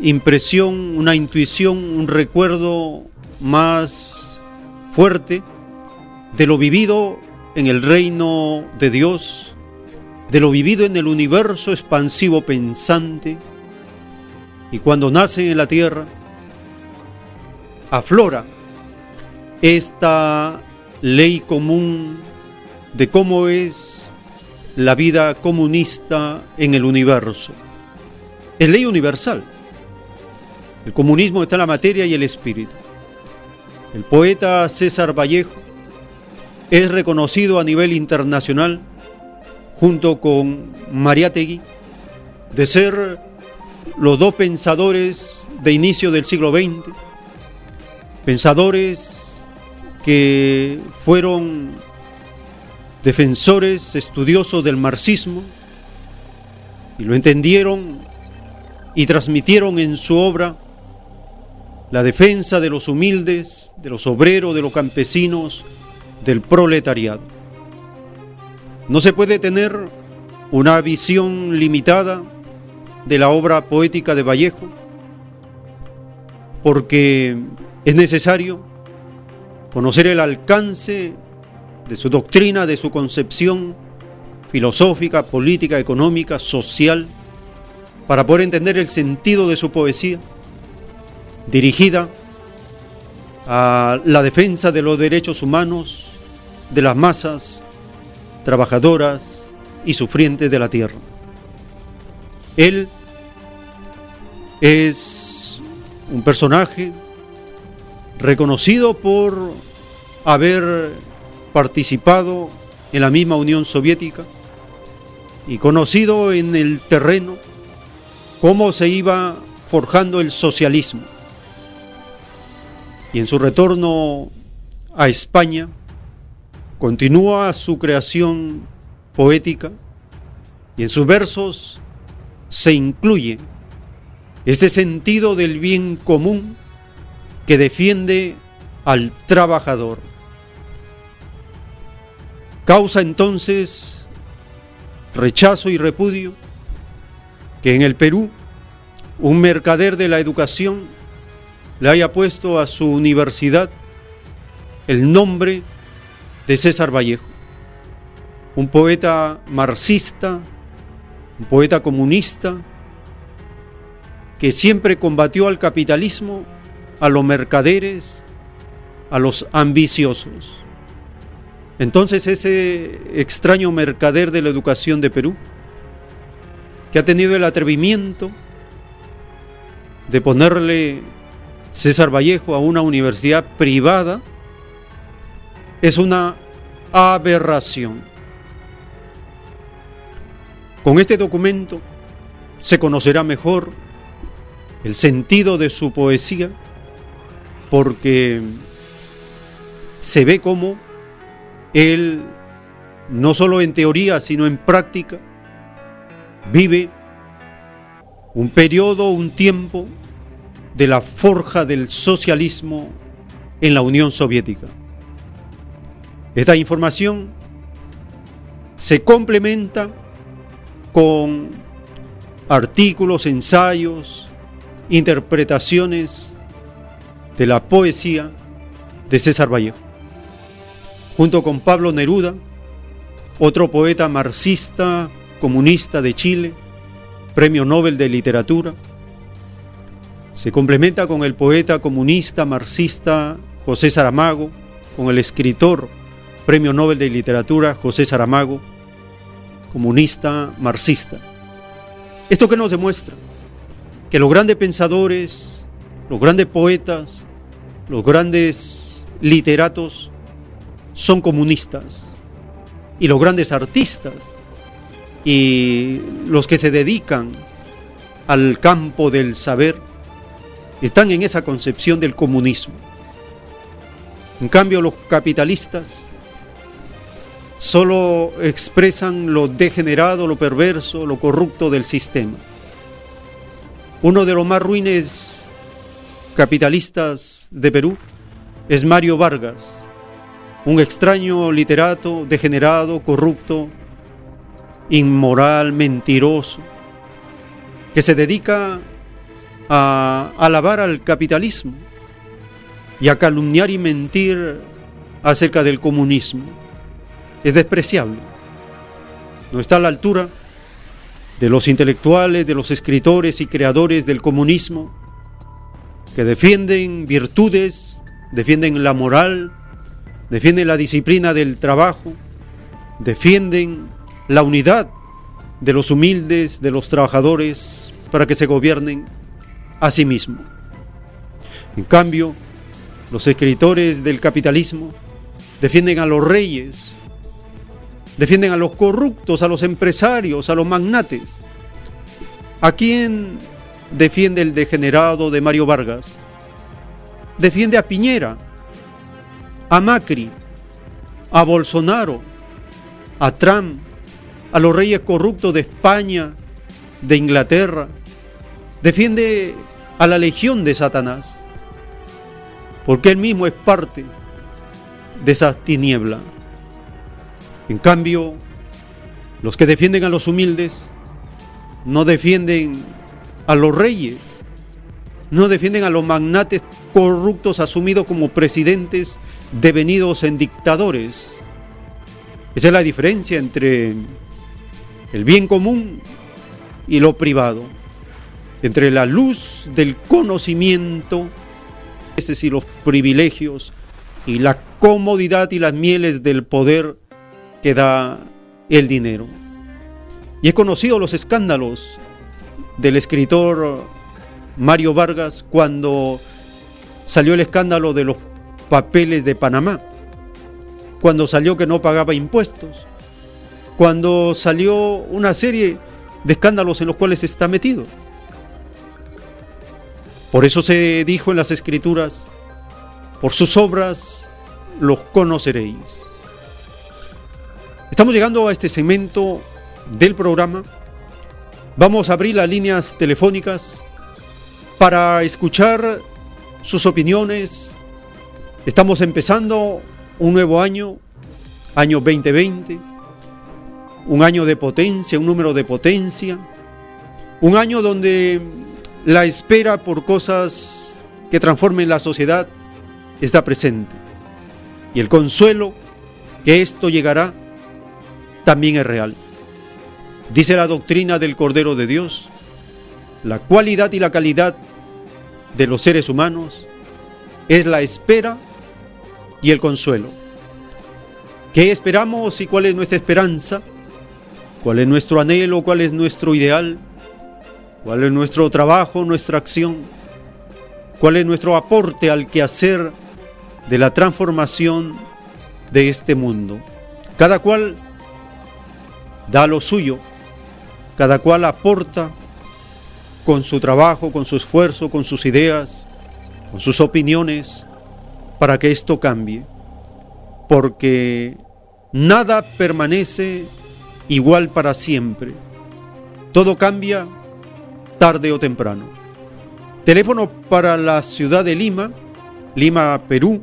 Speaker 2: impresión, una intuición, un recuerdo más fuerte de lo vivido en el reino de Dios, de lo vivido en el universo expansivo pensante y cuando nace en la tierra, aflora esta ley común de cómo es la vida comunista en el universo. Es ley universal. El comunismo está en la materia y el espíritu. El poeta César Vallejo es reconocido a nivel internacional junto con Mariátegui, de ser los dos pensadores de inicio del siglo XX, pensadores que fueron defensores, estudiosos del marxismo, y lo entendieron y transmitieron en su obra la defensa de los humildes, de los obreros, de los campesinos, del proletariado. No se puede tener una visión limitada de la obra poética de Vallejo, porque es necesario conocer el alcance de su doctrina, de su concepción filosófica, política, económica, social, para poder entender el sentido de su poesía, dirigida a la defensa de los derechos humanos, de las masas, trabajadoras y sufrientes de la tierra. Él es un personaje reconocido por haber participado en la misma Unión Soviética y conocido en el terreno cómo se iba forjando el socialismo. Y en su retorno a España continúa su creación poética y en sus versos se incluye ese sentido del bien común que defiende al trabajador. Causa entonces rechazo y repudio que en el Perú un mercader de la educación le haya puesto a su universidad el nombre de César Vallejo, un poeta marxista, un poeta comunista, que siempre combatió al capitalismo, a los mercaderes, a los ambiciosos. Entonces ese extraño mercader de la educación de Perú, que ha tenido el atrevimiento de ponerle César Vallejo a una universidad privada, es una aberración. Con este documento se conocerá mejor el sentido de su poesía porque se ve como él, no solo en teoría, sino en práctica, vive un periodo, un tiempo de la forja del socialismo en la Unión Soviética. Esta información se complementa con artículos, ensayos, interpretaciones de la poesía de César Vallejo. Junto con Pablo Neruda, otro poeta marxista, comunista de Chile, Premio Nobel de Literatura, se complementa con el poeta comunista marxista José Saramago, con el escritor Premio Nobel de Literatura José Saramago, comunista marxista. ¿Esto qué nos demuestra? Que los grandes pensadores, los grandes poetas, los grandes literatos son comunistas y los grandes artistas y los que se dedican al campo del saber están en esa concepción del comunismo. En cambio, los capitalistas solo expresan lo degenerado, lo perverso, lo corrupto del sistema. Uno de los más ruines capitalistas de Perú es Mario Vargas, un extraño literato degenerado, corrupto, inmoral, mentiroso, que se dedica a alabar al capitalismo y a calumniar y mentir acerca del comunismo. Es despreciable. No está a la altura de los intelectuales, de los escritores y creadores del comunismo que defienden virtudes, defienden la moral, defienden la disciplina del trabajo, defienden la unidad de los humildes, de los trabajadores, para que se gobiernen a sí mismos. En cambio, los escritores del capitalismo defienden a los reyes, defienden a los corruptos, a los empresarios, a los magnates. ¿A quién defiende el degenerado de Mario Vargas, defiende a Piñera, a Macri, a Bolsonaro, a Trump, a los reyes corruptos de España, de Inglaterra, defiende a la legión de Satanás, porque él mismo es parte de esa tiniebla. En cambio, los que defienden a los humildes no defienden a los reyes, no defienden a los magnates corruptos asumidos como presidentes devenidos en dictadores. Esa es la diferencia entre el bien común y lo privado, entre la luz del conocimiento y los privilegios y la comodidad y las mieles del poder que da el dinero. Y he conocido los escándalos del escritor Mario Vargas cuando salió el escándalo de los papeles de Panamá, cuando salió que no pagaba impuestos, cuando salió una serie de escándalos en los cuales está metido. Por eso se dijo en las escrituras, por sus obras los conoceréis. Estamos llegando a este segmento del programa. Vamos a abrir las líneas telefónicas para escuchar sus opiniones. Estamos empezando un nuevo año, año 2020, un año de potencia, un número de potencia, un año donde la espera por cosas que transformen la sociedad está presente. Y el consuelo que esto llegará también es real. Dice la doctrina del Cordero de Dios, la cualidad y la calidad de los seres humanos es la espera y el consuelo. ¿Qué esperamos y cuál es nuestra esperanza? ¿Cuál es nuestro anhelo? ¿Cuál es nuestro ideal? ¿Cuál es nuestro trabajo, nuestra acción? ¿Cuál es nuestro aporte al quehacer de la transformación de este mundo? Cada cual da lo suyo, cada cual aporta con su trabajo, con su esfuerzo, con sus ideas, con sus opiniones, para que esto cambie. Porque nada permanece igual para siempre. Todo cambia tarde o temprano. Teléfono para la ciudad de Lima, Lima, Perú,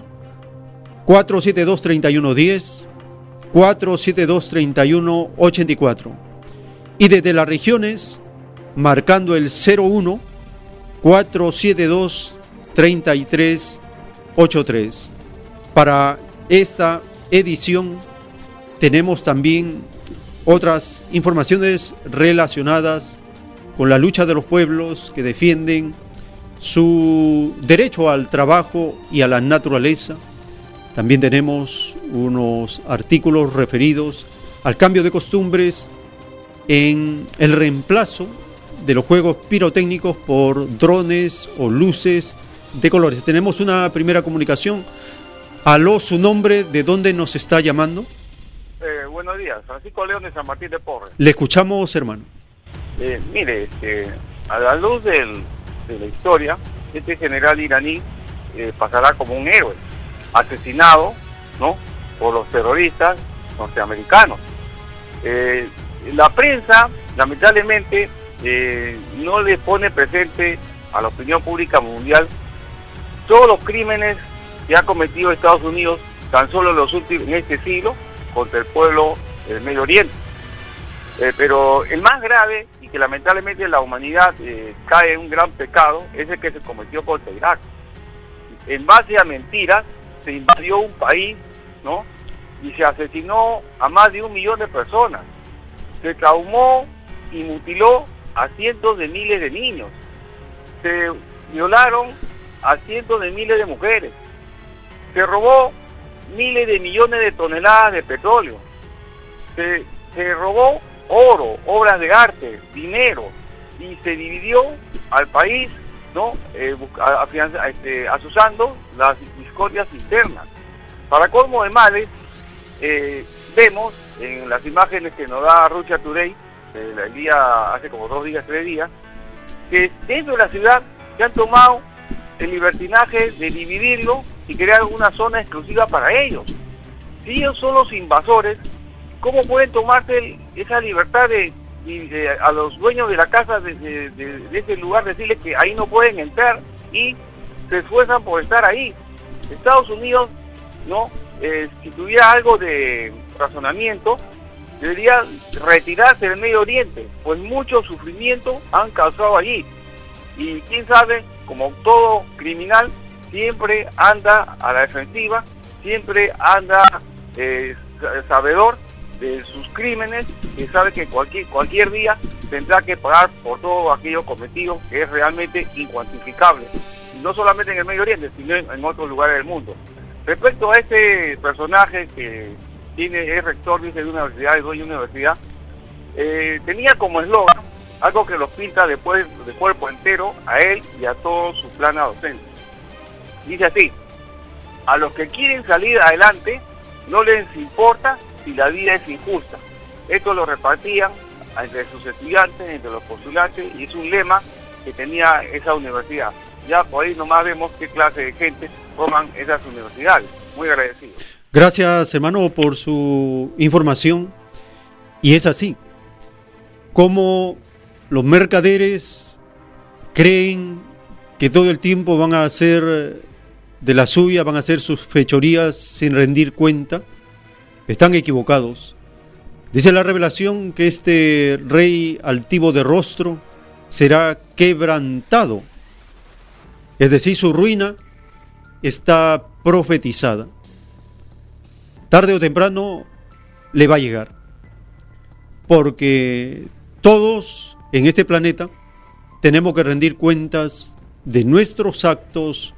Speaker 2: 472-3110, 472-3184. Y desde las regiones, marcando el 01 472 3383. Para esta edición tenemos también otras informaciones relacionadas con la lucha de los pueblos que defienden su derecho al trabajo y a la naturaleza. También tenemos unos artículos referidos al cambio de costumbres en el reemplazo de los juegos pirotécnicos por drones o luces de colores. Tenemos una primera comunicación. Aló, su nombre, ¿de dónde nos está llamando?
Speaker 14: Eh, buenos días, Francisco León de San Martín de Porres.
Speaker 2: Le escuchamos, hermano.
Speaker 14: Eh, mire, este, a la luz del, de la historia, este general iraní eh, pasará como un héroe, asesinado, ¿no? Por los terroristas norteamericanos. la prensa, lamentablemente, eh, no le pone presente a la opinión pública mundial todos los crímenes que ha cometido Estados Unidos tan solo en, los últimos, en este siglo contra el pueblo del Medio Oriente. Eh, pero el más grave y que lamentablemente la humanidad eh, cae en un gran pecado es el que se cometió contra Irak. En base a mentiras se invadió un país, ¿no? Y se asesinó a más de un millón de personas. Se traumó y mutiló a cientos de miles de niños. Se violaron a cientos de miles de mujeres. Se robó miles de millones de toneladas de petróleo. Se, robó oro, obras de arte, dinero y se dividió al país no eh, este, asusando las discordias internas. Para colmo de males, eh, vemos en las imágenes que nos da Russia Today el día, hace como dos días, tres días, que dentro de la ciudad se han tomado el libertinaje de dividirlo y crear una zona exclusiva para ellos. Si ellos son los invasores, ¿cómo pueden tomarse esa libertad de, a los dueños de la casa de, ese lugar decirles que ahí no pueden entrar y se esfuerzan por estar ahí? Estados Unidos, ¿no? Eh, si tuviera algo de razonamiento, debería retirarse del Medio Oriente, pues mucho sufrimiento han causado allí. Y quién sabe, como todo criminal, siempre anda a la defensiva, siempre anda eh, sabedor de sus crímenes y sabe que cualquier, cualquier día tendrá que pagar por todo aquello cometido que es realmente incuantificable. no solamente en el Medio Oriente, sino en, otros lugares del mundo. Respecto a este personaje que tiene, es rector dice, de una universidad, es dueño de una universidad, eh, tenía como eslogan algo que los pinta después de cuerpo entero a él y a todo su plan docente. Dice así, a los que quieren salir adelante no les importa si la vida es injusta. Esto lo repartían entre sus estudiantes, entre los postulantes, y es un lema que tenía esa universidad. Ya por ahí nomás vemos qué clase de gente forman esas universidades. Muy agradecido.
Speaker 2: Gracias, hermano, por su información. Y es así. Como los mercaderes creen que todo el tiempo van a hacer de la suya, van a hacer sus fechorías sin rendir cuenta, están equivocados. Dice la revelación que este rey altivo de rostro será quebrantado, es decir, su ruina está profetizada. Tarde o temprano le va a llegar, porque todos en este planeta tenemos que rendir cuentas de nuestros actos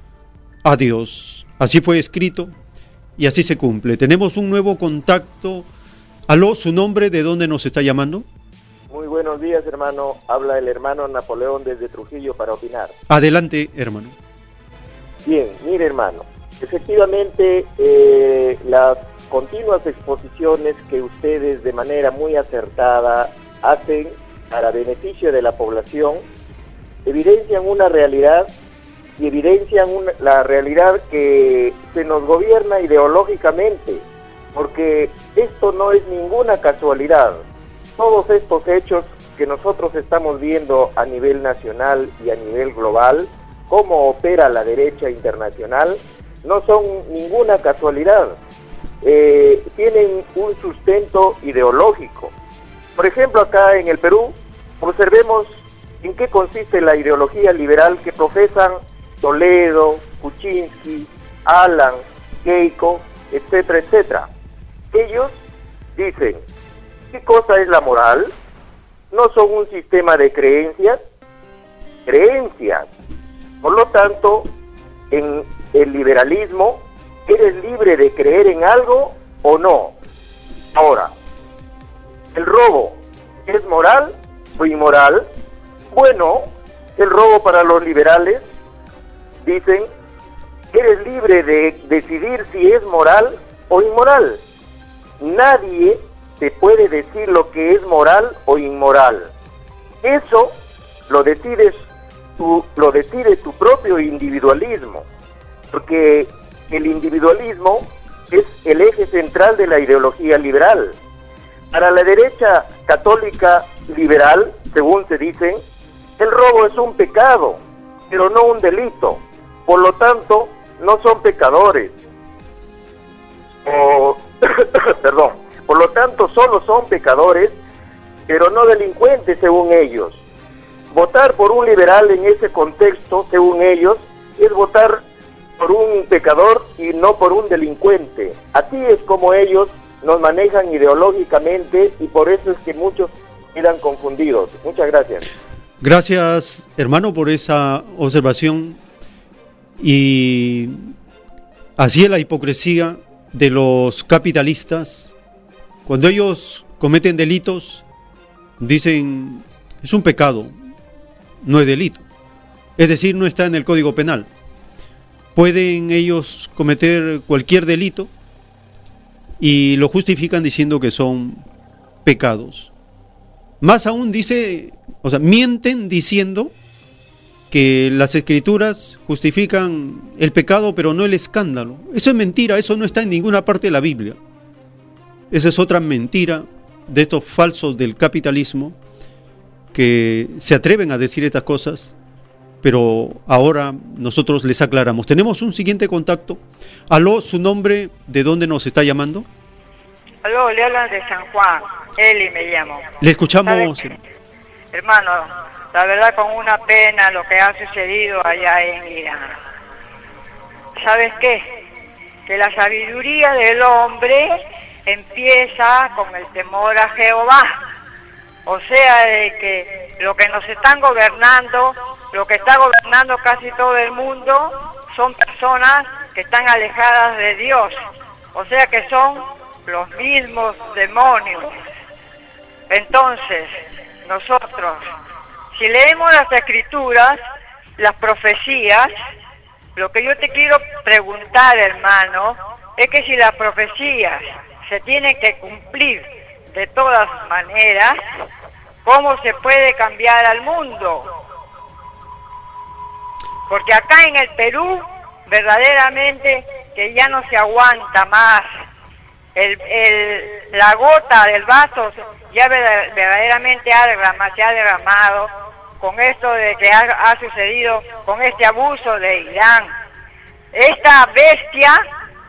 Speaker 2: a Dios. Así fue escrito y así se cumple. Tenemos un nuevo contacto. Aló, su nombre, ¿de dónde nos está llamando?
Speaker 15: Muy buenos días, hermano. Habla el hermano Napoleón desde Trujillo para opinar.
Speaker 2: Adelante, hermano.
Speaker 15: Bien, mire, hermano. Efectivamente, eh, las continuas exposiciones que ustedes de manera muy acertada hacen para beneficio de la población evidencian una realidad y evidencian la realidad que se nos gobierna ideológicamente, porque esto no es ninguna casualidad. Todos estos hechos que nosotros estamos viendo a nivel nacional y a nivel global, cómo opera la derecha internacional, no son ninguna casualidad. Eh, tienen un sustento ideológico. Por ejemplo, acá en el Perú, observemos en qué consiste la ideología liberal que profesan Toledo, Kuczynski, Alan, Keiko, etcétera, etcétera. Ellos dicen, ¿qué cosa es la moral? No son un sistema de creencias, creencias. Por lo tanto, en el liberalismo, eres libre de creer en algo o no. Ahora, ¿el robo es moral o inmoral? Bueno, el robo para los liberales dicen que eres libre de decidir si es moral o inmoral. Nadie te puede decir lo que es moral o inmoral. Eso lo decides tu, lo decide tu propio individualismo, porque el individualismo es el eje central de la ideología liberal. Para la derecha católica liberal, según se dicen, el robo es un pecado, pero no un delito. Por lo tanto, no son pecadores. perdón. Por lo tanto, solo son pecadores, pero no delincuentes según ellos. Votar por un liberal en ese contexto, según ellos, es votar por un pecador y no por un delincuente. Así es como ellos nos manejan ideológicamente y por eso es que muchos quedan confundidos. Muchas gracias.
Speaker 2: Gracias, hermano, por esa observación y así es la hipocresía de los capitalistas. Cuando ellos cometen delitos, dicen, es un pecado, no es delito. Es decir, no está en el Código Penal. Pueden ellos cometer cualquier delito y lo justifican diciendo que son pecados. Más aún dice, o sea, mienten diciendo que las escrituras justifican el pecado pero no el escándalo. Eso es mentira, eso no está en ninguna parte de la Biblia. Esa es otra mentira de estos falsos del capitalismo que se atreven a decir estas cosas, pero ahora nosotros les aclaramos. Tenemos un siguiente contacto. Aló, su nombre, ¿de dónde nos está llamando?
Speaker 16: Aló, le hablan de San Juan, Eli me llamo.
Speaker 2: Le escuchamos.
Speaker 16: Hermano, la verdad con una pena lo que ha sucedido allá en Irán. ¿Sabes qué? Que la sabiduría del hombre empieza con el temor a Jehová. O sea, de que lo que nos están gobernando, lo que está gobernando casi todo el mundo, son personas que están alejadas de Dios. O sea que son los mismos demonios. Entonces, nosotros si leemos las escrituras, las profecías, lo que yo te quiero preguntar, hermano, es que si las profecías se tienen que cumplir de todas maneras, ¿cómo se puede cambiar al mundo? Porque acá en el Perú, verdaderamente que ya no se aguanta más. El, la gota del vaso ya verdaderamente ha se ha derramado con esto de que ha, ha sucedido con este abuso de Irán. Esta bestia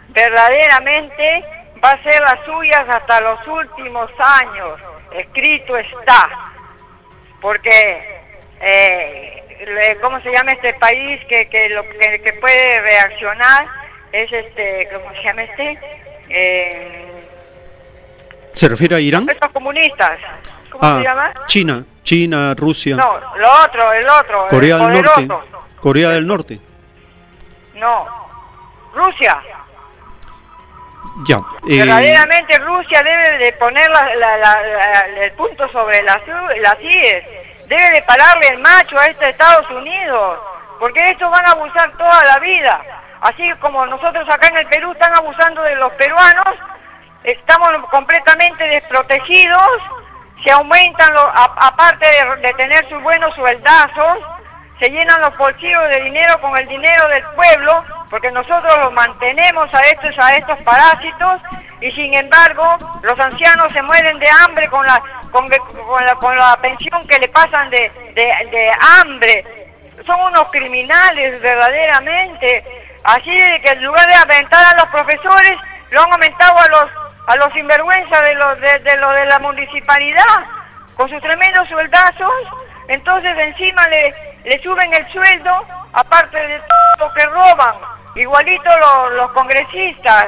Speaker 16: verdaderamente va a ser las suyas hasta los últimos años. Escrito está. Porque, eh, ¿cómo se llama este país que, que, lo, que, puede reaccionar? Es este, ¿cómo se llama este? Eh,
Speaker 2: ¿Se refiere a Irán?
Speaker 16: Los comunistas. ¿Cómo
Speaker 2: ah,
Speaker 16: se llama?
Speaker 2: China, China, Rusia.
Speaker 16: No, lo otro, el otro.
Speaker 2: Corea del Norte. Corea del Norte.
Speaker 16: No, Rusia.
Speaker 2: Ya.
Speaker 16: Eh, Verdaderamente Rusia debe de poner el punto sobre las, IES. Debe de pararle el macho a este Estados Unidos. Porque estos van a abusar toda la vida. Así como nosotros acá en el Perú están abusando de los peruanos, estamos completamente desprotegidos, se aumentan, los, aparte de, de tener sus buenos sueldazos, se llenan los bolsillos de dinero con el dinero del pueblo, porque nosotros los mantenemos a estos, a estos parásitos, y sin embargo los ancianos se mueren de hambre con la, con, la, con la pensión que le pasan de, de, hambre. Son unos criminales verdaderamente. Así de que en lugar de aumentar a los profesores, lo han aumentado a los a los sinvergüenzas de los de, de, lo de la municipalidad, con sus tremendos sueldazos, entonces encima le, le suben el sueldo, aparte de todo que roban, igualito los, congresistas.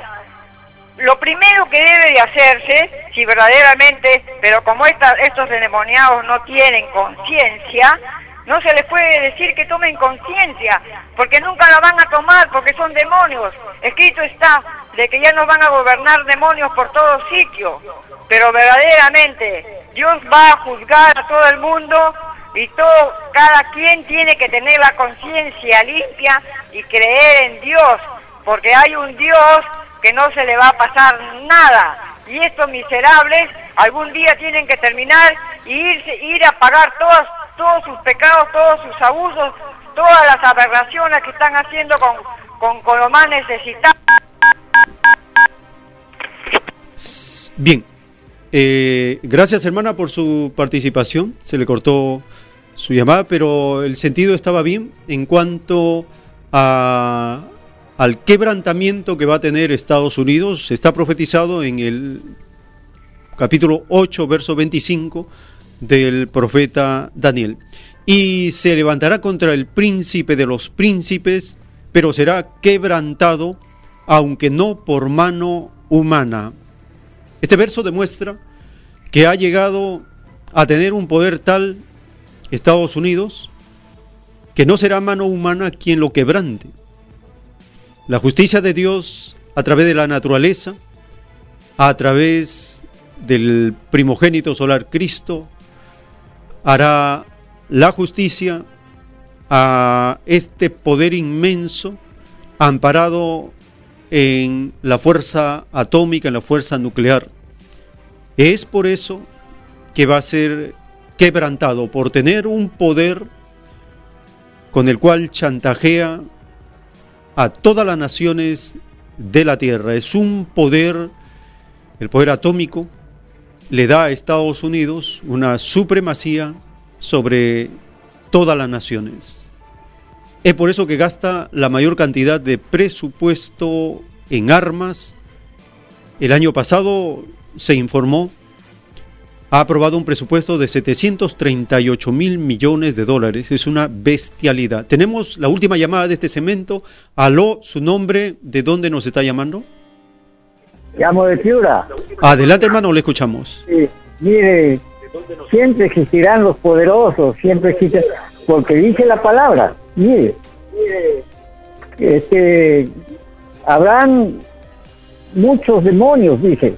Speaker 16: Lo primero que debe de hacerse, si verdaderamente, pero como estos endemoniados no tienen conciencia, no se les puede decir que tomen conciencia, porque nunca la van a tomar, porque son demonios. Escrito está de que ya nos van a gobernar demonios por todo sitio. Pero verdaderamente Dios va a juzgar a todo el mundo y todo, cada quien tiene que tener la conciencia limpia y creer en Dios, porque hay un Dios que no se le va a pasar nada. Y estos miserables algún día tienen que terminar y irse, ir a pagar todos, todos sus pecados, todos sus abusos, todas las aberraciones que están haciendo con, con, con lo más necesitado.
Speaker 2: Bien, eh, gracias hermana por su participación. Se le cortó su llamada, pero el sentido estaba bien en cuanto a, al quebrantamiento que va a tener Estados Unidos. Está profetizado en el capítulo 8, verso 25 del profeta Daniel. Y se levantará contra el príncipe de los príncipes, pero será quebrantado, aunque no por mano humana. Este verso demuestra que ha llegado a tener un poder tal Estados Unidos, que no será mano humana quien lo quebrante. La justicia de Dios a través de la naturaleza, a través del primogénito solar Cristo, hará la justicia a este poder inmenso amparado en la fuerza atómica, en la fuerza nuclear. Es por eso que va a ser quebrantado por tener un poder con el cual chantajea a todas las naciones de la Tierra. Es un poder, el poder atómico, le da a Estados Unidos una supremacía sobre todas las naciones. Es por eso que gasta la mayor cantidad de presupuesto en armas. El año pasado se informó ha aprobado un presupuesto de 738 mil millones de dólares. Es una bestialidad. Tenemos la última llamada de este cemento. Aló, su nombre, ¿de dónde nos está llamando?
Speaker 17: Llamo de Piura.
Speaker 2: Adelante, hermano, le escuchamos.
Speaker 17: Sí, mire, siempre existirán los poderosos, siempre existen, porque dice la palabra, mire, este, habrán muchos demonios, dice,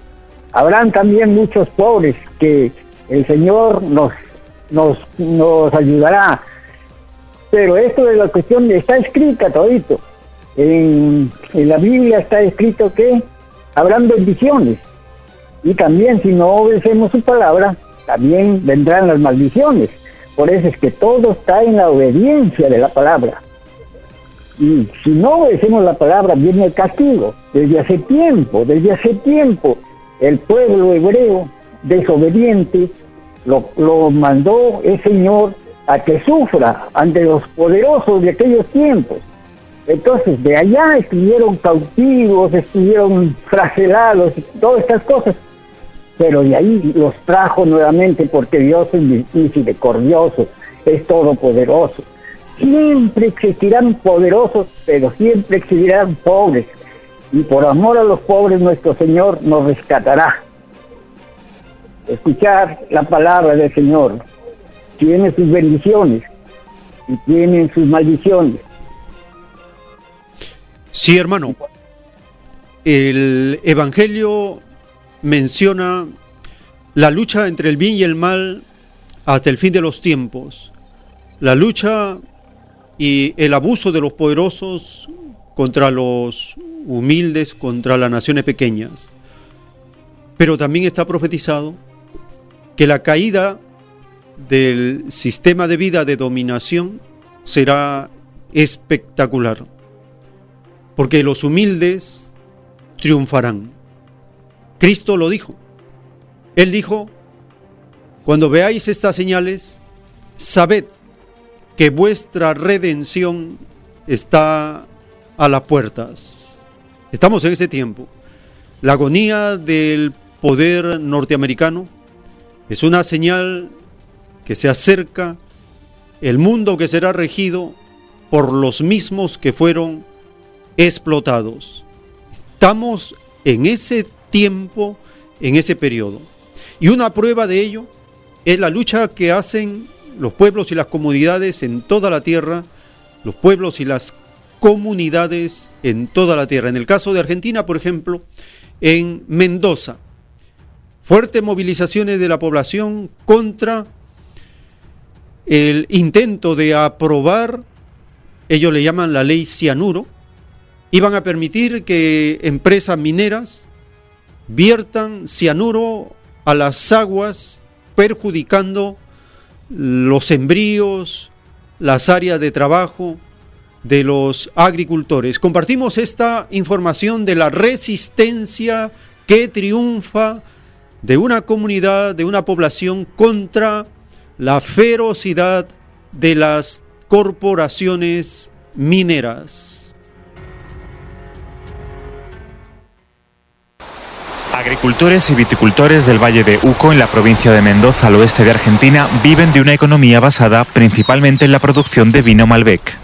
Speaker 17: habrán también muchos pobres que el Señor nos nos, nos ayudará. Pero esto de la cuestión está escrita todito. En, en la Biblia está escrito que habrán bendiciones. Y también si no obedecemos su palabra, también vendrán las maldiciones. Por eso es que todo está en la obediencia de la palabra. Y si no obedecemos la palabra, viene el castigo. Desde hace tiempo, desde hace tiempo, el pueblo hebreo desobediente lo, lo mandó el Señor a que sufra ante los poderosos de aquellos tiempos. Entonces, de allá estuvieron cautivos, estuvieron flagelados, todas estas cosas. Pero de ahí los trajo nuevamente porque Dios es misericordioso, es todopoderoso. Siempre existirán poderosos, pero siempre existirán pobres. Y por amor a los pobres nuestro Señor nos rescatará. Escuchar la palabra del Señor tiene sus bendiciones y tiene sus maldiciones.
Speaker 2: Sí, hermano. El Evangelio menciona la lucha entre el bien y el mal hasta el fin de los tiempos. La lucha y el abuso de los poderosos contra los humildes, contra las naciones pequeñas. Pero también está profetizado que la caída del sistema de vida de dominación será espectacular, porque los humildes triunfarán. Cristo lo dijo. Él dijo, cuando veáis estas señales, sabed que vuestra redención está a las puertas. Estamos en ese tiempo. La agonía del poder norteamericano es una señal que se acerca el mundo que será regido por los mismos que fueron explotados. Estamos en ese tiempo, en ese periodo. Y una prueba de ello es la lucha que hacen los pueblos y las comunidades en toda la tierra, los pueblos y las comunidades en toda la tierra. En el caso de Argentina, por ejemplo, en Mendoza, fuertes movilizaciones de la población contra el intento de aprobar, ellos le llaman la ley cianuro, iban a permitir que empresas mineras viertan cianuro a las aguas, perjudicando los sembríos, las áreas de trabajo de los agricultores. Compartimos esta información de la resistencia que triunfa de una comunidad, de una población contra la ferocidad de las corporaciones mineras.
Speaker 18: Agricultores y viticultores del Valle de Uco, en la provincia de Mendoza, al oeste de Argentina, viven de una economía basada principalmente en la producción de vino Malbec.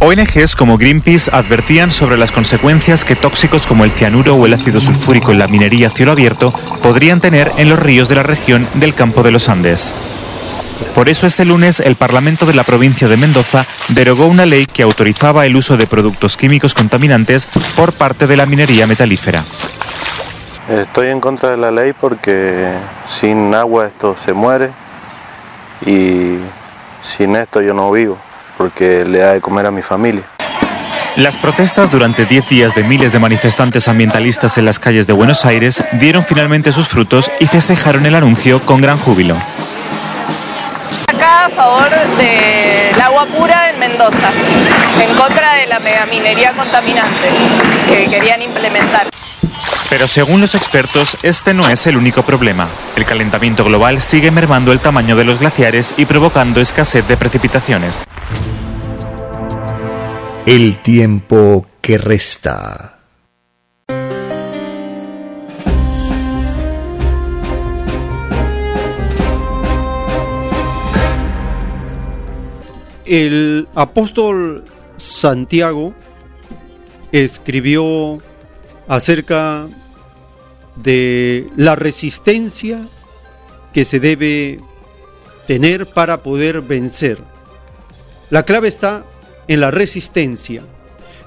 Speaker 18: ONGs como Greenpeace advertían sobre las consecuencias que tóxicos como el cianuro o el ácido sulfúrico en la minería a cielo abierto podrían tener en los ríos de la región del Campo de los Andes. Por eso este lunes el Parlamento de la provincia de Mendoza derogó una ley que autorizaba el uso de productos químicos contaminantes por parte de la minería metalífera.
Speaker 19: Estoy en contra de la ley porque sin agua esto se muere y sin esto yo no vivo porque le da de comer a mi familia.
Speaker 18: Las protestas durante 10 días de miles de manifestantes ambientalistas en las calles de Buenos Aires dieron finalmente sus frutos y festejaron el anuncio con gran júbilo.
Speaker 20: Acá a favor del agua pura en Mendoza, en contra de la megaminería contaminante que querían implementar.
Speaker 18: Pero según los expertos, este no es el único problema. El calentamiento global sigue mermando el tamaño de los glaciares y provocando escasez de precipitaciones.
Speaker 1: El tiempo que resta.
Speaker 2: El apóstol Santiago escribió acerca de la resistencia que se debe tener para poder vencer. La clave está en la resistencia.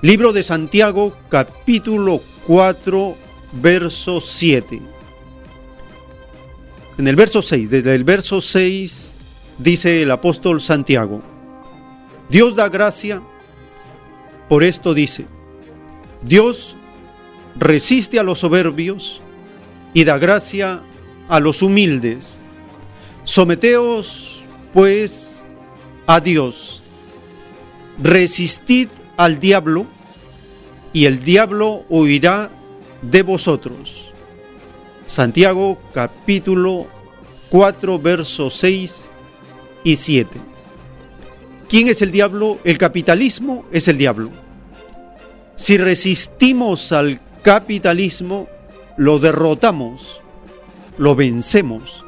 Speaker 2: Libro de Santiago capítulo 4 verso 7. En el verso 6, desde el verso 6 dice el apóstol Santiago. Dios da gracia, por esto dice, Dios resiste a los soberbios y da gracia a los humildes. Someteos, pues, a Dios. Resistid al diablo y el diablo huirá de vosotros. Santiago capítulo 4 versos 6 y 7. ¿Quién es el diablo? El capitalismo es el diablo. Si resistimos al capitalismo, lo derrotamos, lo vencemos.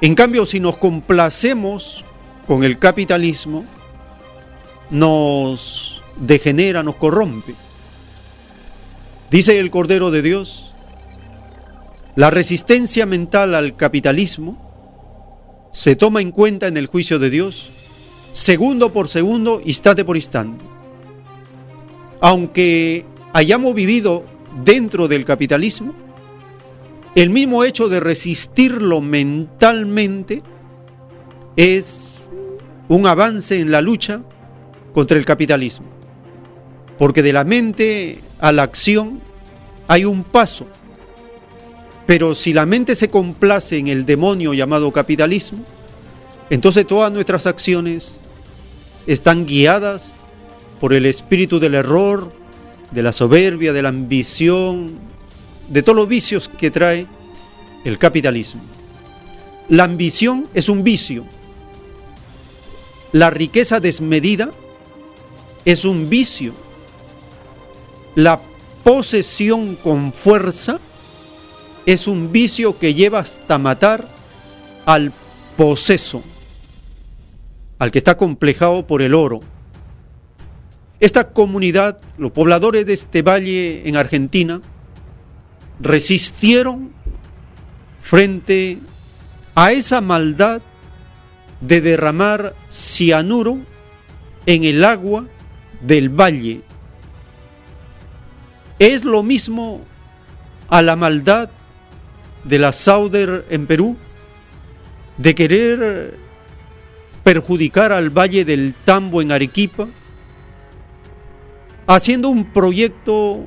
Speaker 2: En cambio, si nos complacemos con el capitalismo, nos degenera, nos corrompe. Dice el Cordero de Dios, la resistencia mental al capitalismo se toma en cuenta en el juicio de Dios segundo por segundo, instante por instante. Aunque hayamos vivido dentro del capitalismo, el mismo hecho de resistirlo mentalmente es un avance en la lucha contra el capitalismo. Porque de la mente a la acción hay un paso. Pero si la mente se complace en el demonio llamado capitalismo, entonces todas nuestras acciones están guiadas por el espíritu del error, de la soberbia, de la ambición, de todos los vicios que trae el capitalismo. La ambición es un vicio. La riqueza desmedida es un vicio. La posesión con fuerza es un vicio que lleva hasta matar al poseso, al que está complejado por el oro. Esta comunidad, los pobladores de este valle en Argentina, resistieron frente a esa maldad de derramar cianuro en el agua del valle. Es lo mismo a la maldad de la Sauder en Perú de querer perjudicar al Valle del Tambo en Arequipa, haciendo un proyecto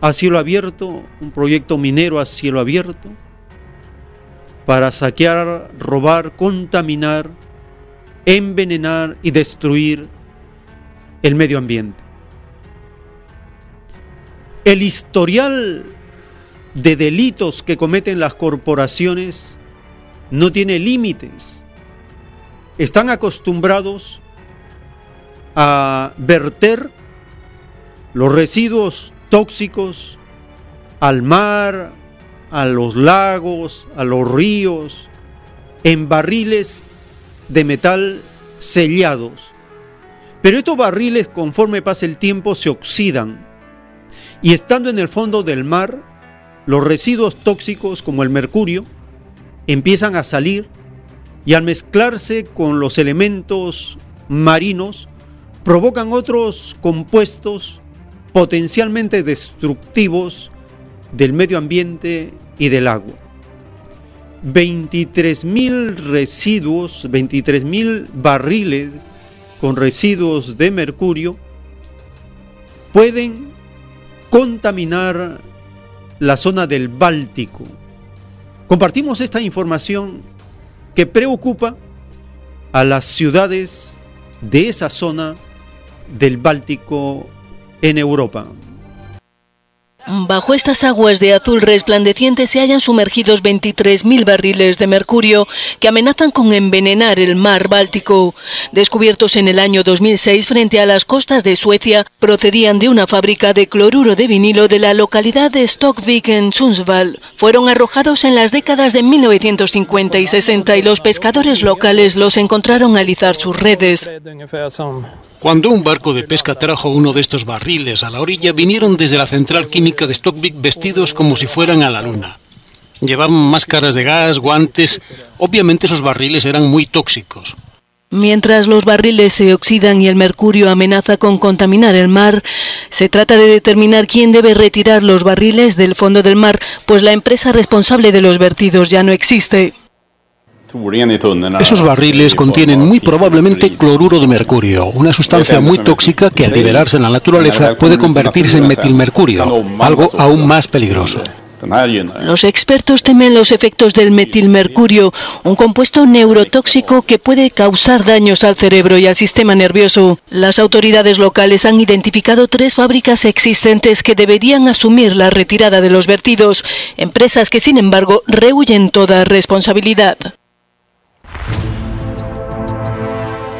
Speaker 2: a cielo abierto, un proyecto minero a cielo abierto, para saquear, robar, contaminar, envenenar y destruir el medio ambiente. El historial de delitos que cometen las corporaciones no tiene límites. Están acostumbrados a verter los residuos tóxicos al mar, a los lagos, a los ríos, en barriles de metal sellados. Pero estos barriles, conforme pasa el tiempo, se oxidan. Y estando en el fondo del mar, los residuos tóxicos, como el mercurio, empiezan a salir y al mezclarse con los elementos marinos, provocan otros compuestos potencialmente destructivos del medio ambiente y del agua. 23.000 residuos, 23.000 barriles con residuos de mercurio pueden contaminar la zona del Báltico. Compartimos esta información que preocupa a las ciudades de esa zona del Báltico en Europa.
Speaker 21: Bajo estas aguas de azul resplandeciente se hallan sumergidos 23.000 barriles de mercurio que amenazan con envenenar el mar Báltico. Descubiertos en el año 2006 frente a las costas de Suecia, procedían de una fábrica de cloruro de vinilo de la localidad de Stockvik en Sundsvall. Fueron arrojados en las décadas de 1950 y 60 y los pescadores locales los encontraron a alizar sus redes.
Speaker 22: Cuando un barco de pesca trajo uno de estos barriles a la orilla, vinieron desde la central química de Stockvik vestidos como si fueran a la luna. Llevaban máscaras de gas, guantes. Obviamente esos barriles eran muy tóxicos.
Speaker 21: Mientras los barriles se oxidan y el mercurio amenaza con contaminar el mar, se trata de determinar quién debe retirar los barriles del fondo del mar, pues la empresa responsable de los vertidos ya no existe.
Speaker 22: Esos barriles contienen muy probablemente cloruro de mercurio, una sustancia muy tóxica que al liberarse en la naturaleza puede convertirse en metilmercurio, algo aún más peligroso.
Speaker 21: Los expertos temen los efectos del metilmercurio, un compuesto neurotóxico que puede causar daños al cerebro y al sistema nervioso. Las autoridades locales han identificado tres fábricas existentes que deberían asumir la retirada de los vertidos, empresas que sin embargo rehuyen toda responsabilidad.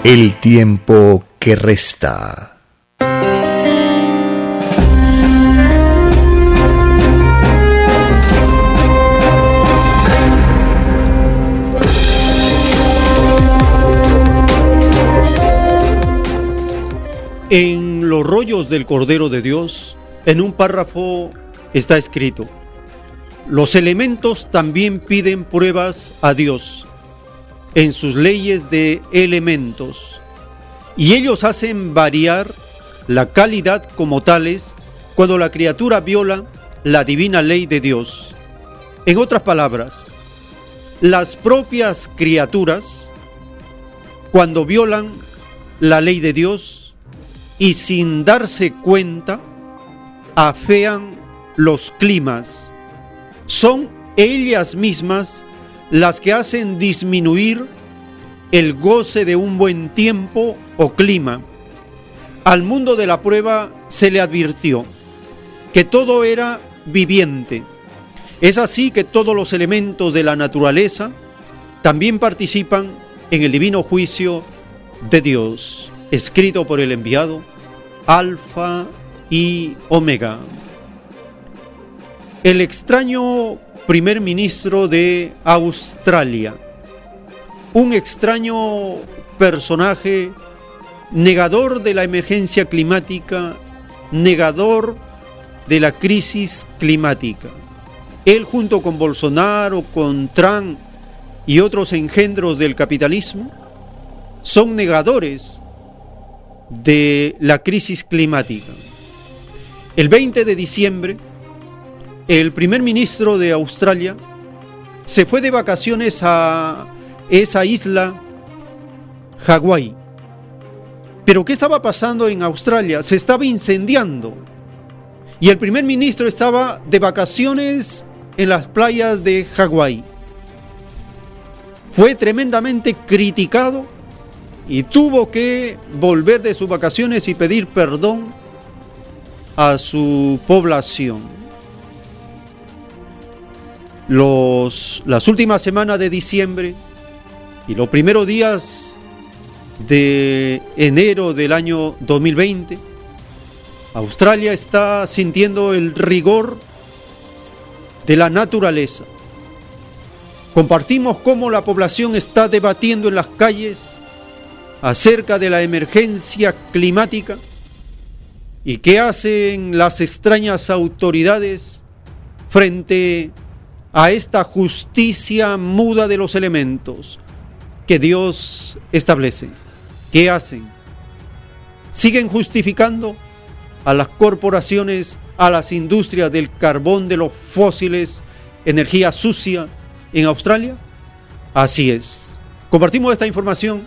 Speaker 1: El tiempo que resta.
Speaker 2: En los rollos del Cordero de Dios, en un párrafo está escrito, los elementos también piden pruebas a Dios en sus leyes de elementos y ellos hacen variar la calidad como tales cuando la criatura viola la divina ley de Dios. En otras palabras, las propias criaturas, cuando violan la ley de Dios, y sin darse cuenta afean los climas. Son ellas mismas las que hacen disminuir el goce de un buen tiempo o clima. Al mundo de la prueba se le advirtió que todo era viviente. Es así que todos los elementos de la naturaleza también participan en el divino juicio de Dios, escrito por el enviado Alfa y Omega. El extraño primer ministro de Australia, un extraño personaje negador de la emergencia climática, negador de la crisis climática. Él junto con Bolsonaro, con Trump y otros engendros del capitalismo, son negadores de la crisis climática. El 20 de diciembre, el primer ministro de Australia se fue de vacaciones a esa isla, Hawái. Pero ¿qué estaba pasando en Australia? Se estaba incendiando. Y el primer ministro estaba de vacaciones en las playas de Hawái. Fue tremendamente criticado y tuvo que volver de sus vacaciones y pedir perdón a su población. Los, las últimas semanas de diciembre y los primeros días de enero del año 2020, Australia está sintiendo el rigor de la naturaleza. Compartimos cómo la población está debatiendo en las calles acerca de la emergencia climática y qué hacen las extrañas autoridades frente a esta justicia muda de los elementos que Dios establece. ¿Qué hacen? ¿Siguen justificando a las corporaciones, a las industrias del carbón, de los fósiles, energía sucia en Australia? Así es. Compartimos esta información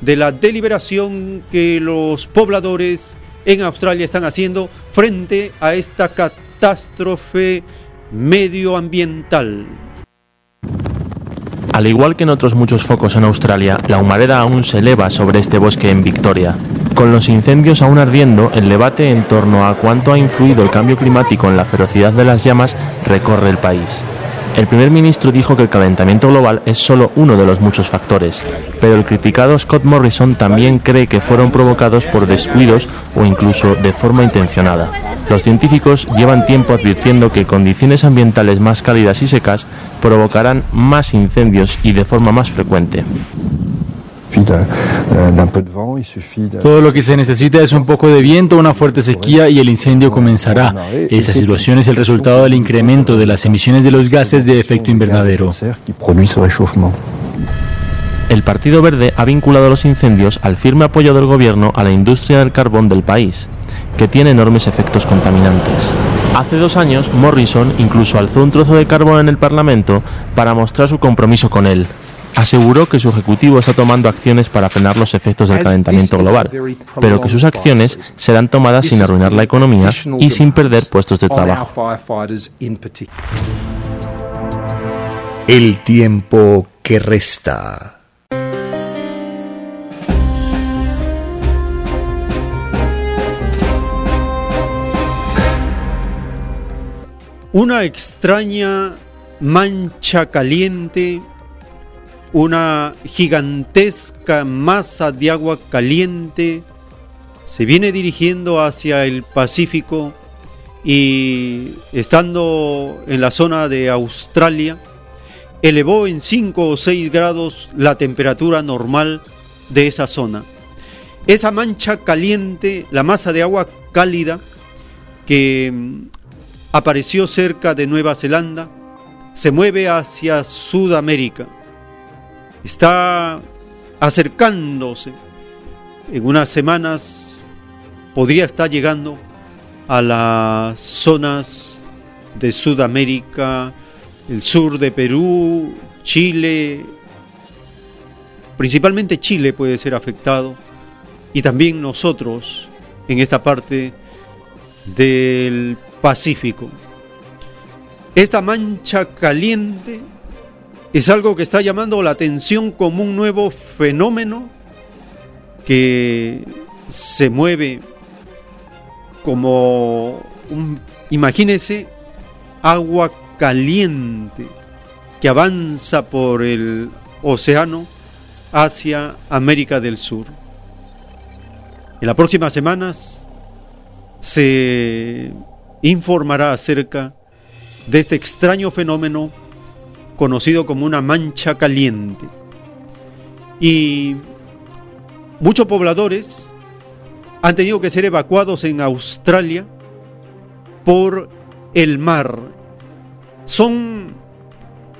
Speaker 2: de la deliberación que los pobladores en Australia están haciendo frente a esta catástrofe medioambiental.
Speaker 23: Al igual que en otros muchos focos en Australia, la humareda aún se eleva sobre este bosque en Victoria. Con los incendios aún ardiendo, el debate en torno a cuánto ha influido el cambio climático en la ferocidad de las llamas recorre el país. El primer ministro dijo que el calentamiento global es solo uno de los muchos factores, pero el criticado Scott Morrison también cree que fueron provocados por descuidos o incluso de forma intencionada. Los científicos llevan tiempo advirtiendo que condiciones ambientales más cálidas y secas provocarán más incendios y de forma más frecuente.
Speaker 24: Todo lo que se necesita es un poco de viento, una fuerte sequía y el incendio comenzará. Esa situación es el resultado del incremento de las emisiones de los gases de efecto invernadero.
Speaker 23: El Partido Verde ha vinculado los incendios al firme apoyo del gobierno a la industria del carbón del país, que tiene enormes efectos contaminantes. Hace dos años, Morrison incluso alzó un trozo de carbón en el Parlamento para mostrar su compromiso con él, aseguró que su ejecutivo está tomando acciones para frenar los efectos del calentamiento global, pero que sus acciones serán tomadas sin arruinar la economía y sin perder puestos de trabajo.
Speaker 1: El tiempo que resta.
Speaker 2: Una extraña mancha caliente, una gigantesca masa de agua caliente se viene dirigiendo hacia el Pacífico y estando en la zona de Australia, elevó en 5 o 6 grados la temperatura normal de esa zona. Esa mancha caliente, la masa de agua cálida que apareció cerca de Nueva Zelanda, se mueve hacia Sudamérica. Está acercándose. En unas semanas podría estar llegando a las zonas de Sudamérica, el sur de Perú, Chile, principalmente Chile puede ser afectado y también nosotros en esta parte del Pacífico. Esta mancha caliente es algo que está llamando la atención como un nuevo fenómeno que se mueve como un, imagínese, agua caliente que avanza por el océano hacia América del Sur. En las próximas semanas se informará acerca de este extraño fenómeno conocido como una mancha caliente. Y muchos pobladores han tenido que ser evacuados en Australia por el mar. Son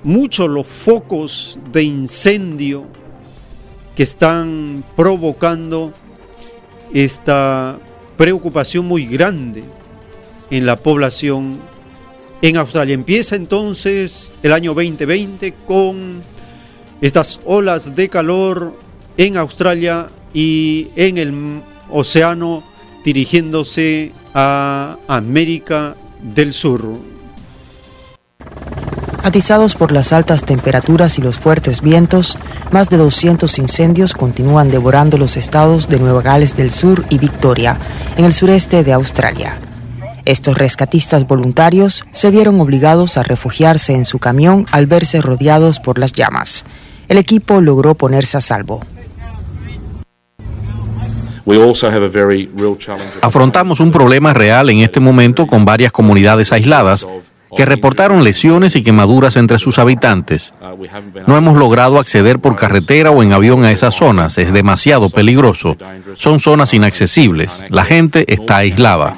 Speaker 2: muchos los focos de incendio que están provocando esta preocupación muy grande en la población en Australia. Empieza entonces el año 2020 con estas olas de calor en Australia y en el océano dirigiéndose a América del Sur.
Speaker 25: Atizados por las altas temperaturas y los fuertes vientos, más de 200 incendios continúan devorando los estados de Nueva Gales del Sur y Victoria, en el sureste de Australia. Estos rescatistas voluntarios se vieron obligados a refugiarse en su camión al verse rodeados por las llamas. El equipo logró ponerse a salvo.
Speaker 26: Afrontamos un problema real en este momento con varias comunidades aisladas que reportaron lesiones y quemaduras entre sus habitantes. No hemos logrado acceder por carretera o en avión a esas zonas, es demasiado peligroso. Son zonas inaccesibles, la gente está aislada.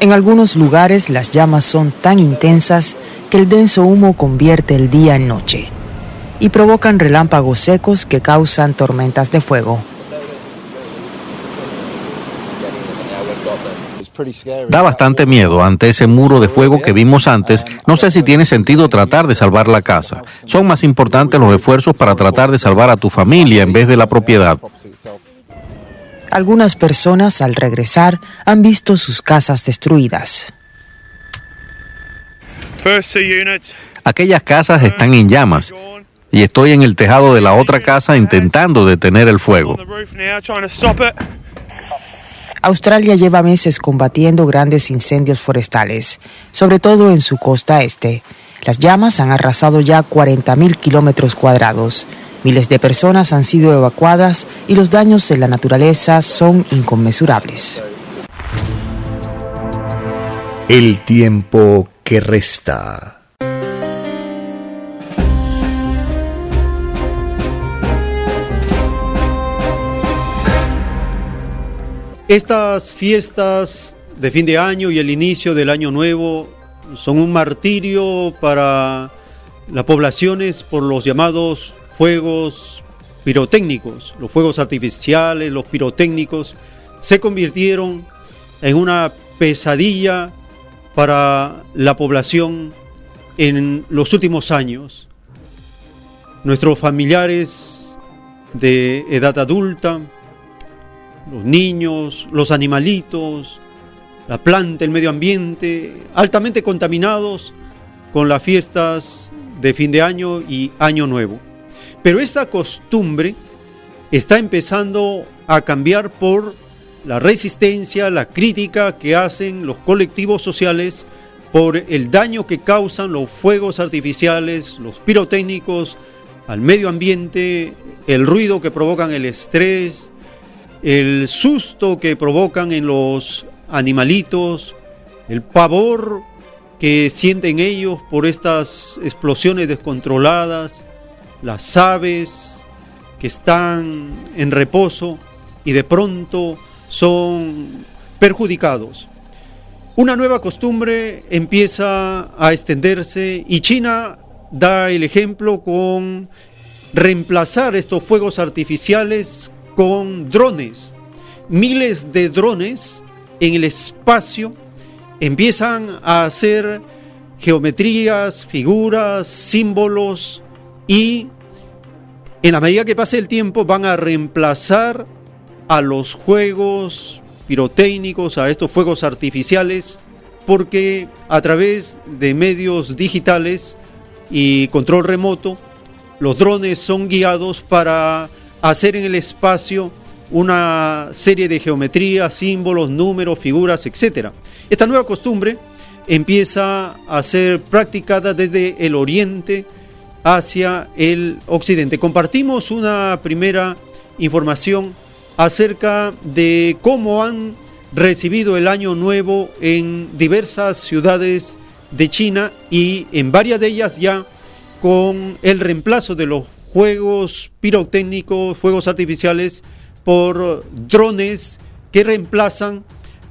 Speaker 25: En algunos lugares las llamas son tan intensas que el denso humo convierte el día en noche y provocan relámpagos secos que causan tormentas de fuego.
Speaker 26: Da bastante miedo ante ese muro de fuego que vimos antes. No sé si tiene sentido tratar de salvar la casa. Son más importantes los esfuerzos para tratar de salvar a tu familia en vez de la propiedad.
Speaker 25: Algunas personas al regresar han visto sus casas destruidas.
Speaker 26: Aquellas casas están en llamas y estoy en el tejado de la otra casa intentando detener el fuego.
Speaker 25: Australia lleva meses combatiendo grandes incendios forestales, sobre todo en su costa este. Las llamas han arrasado ya 40.000 kilómetros cuadrados. Miles de personas han sido evacuadas y los daños en la naturaleza son inconmensurables.
Speaker 1: El tiempo que resta.
Speaker 2: Estas fiestas de fin de año y el inicio del año nuevo son un martirio para las poblaciones por los llamados fuegos pirotécnicos. Los fuegos artificiales, los pirotécnicos, se convirtieron en una pesadilla para la población en los últimos años. nuestros familiares de edad adulta, los niños, los animalitos, la planta, el medio ambiente, altamente contaminados con las fiestas de fin de año y año nuevo. Pero esta costumbre está empezando a cambiar por la resistencia, la crítica que hacen los colectivos sociales por el daño que causan los fuegos artificiales, los pirotécnicos al medio ambiente, el ruido que provocan el estrés, el susto que provocan en los animalitos, el pavor que sienten ellos por estas explosiones descontroladas, las aves que están en reposo y de pronto son perjudicados. Una nueva costumbre empieza a extenderse y China da el ejemplo con reemplazar estos fuegos artificiales con drones. Miles de drones en el espacio empiezan a hacer geometrías, figuras, símbolos y en la medida que pase el tiempo van a reemplazar a los juegos pirotécnicos, a estos fuegos artificiales, porque a través de medios digitales y control remoto, los drones son guiados para hacer en el espacio una serie de geometrías, símbolos, números, figuras, etc. Esta nueva costumbre empieza a ser practicada desde el oriente hacia el occidente. Compartimos una primera información acerca de cómo han recibido el año nuevo en diversas ciudades de China y en varias de ellas ya con el reemplazo de los juegos pirotécnicos, fuegos artificiales por drones que reemplazan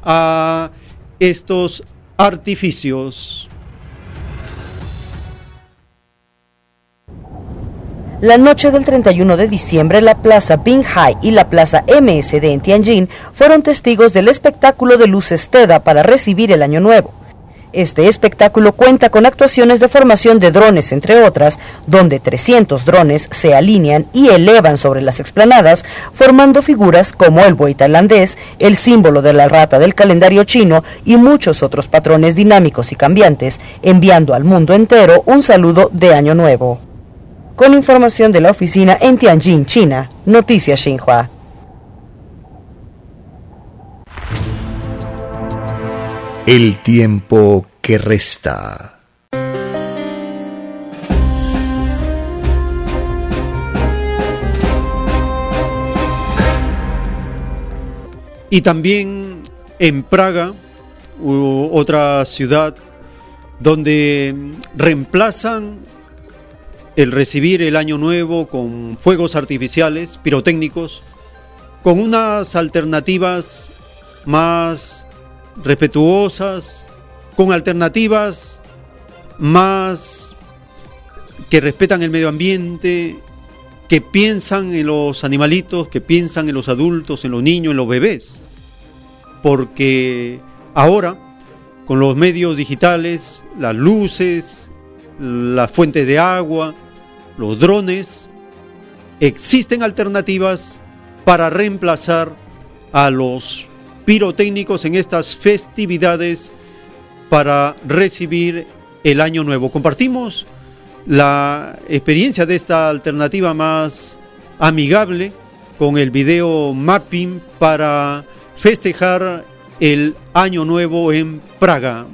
Speaker 2: a estos artificios.
Speaker 27: La noche del 31 de diciembre, la Plaza Binghai y la Plaza MSD en Tianjin fueron testigos del espectáculo de luces TEDA para recibir el Año Nuevo. Este espectáculo cuenta con actuaciones de formación de drones, entre otras, donde 300 drones se alinean y elevan sobre las explanadas, formando figuras como el buey tailandés, el símbolo de la rata del calendario chino y muchos otros patrones dinámicos y cambiantes, enviando al mundo entero un saludo de Año Nuevo. Con información de la oficina en Tianjin, China, Noticias Xinhua.
Speaker 1: El tiempo que resta.
Speaker 2: Y también en Praga, otra ciudad donde reemplazan el recibir el año nuevo con fuegos artificiales, pirotécnicos, con unas alternativas más respetuosas, con alternativas más que respetan el medio ambiente, que piensan en los animalitos, que piensan en los adultos, en los niños, en los bebés. Porque ahora, con los medios digitales, las luces, las fuentes de agua, los drones, existen alternativas para reemplazar a los pirotécnicos en estas festividades para recibir el año nuevo. Compartimos la experiencia de esta alternativa más amigable con el video mapping para festejar el año nuevo en Praga.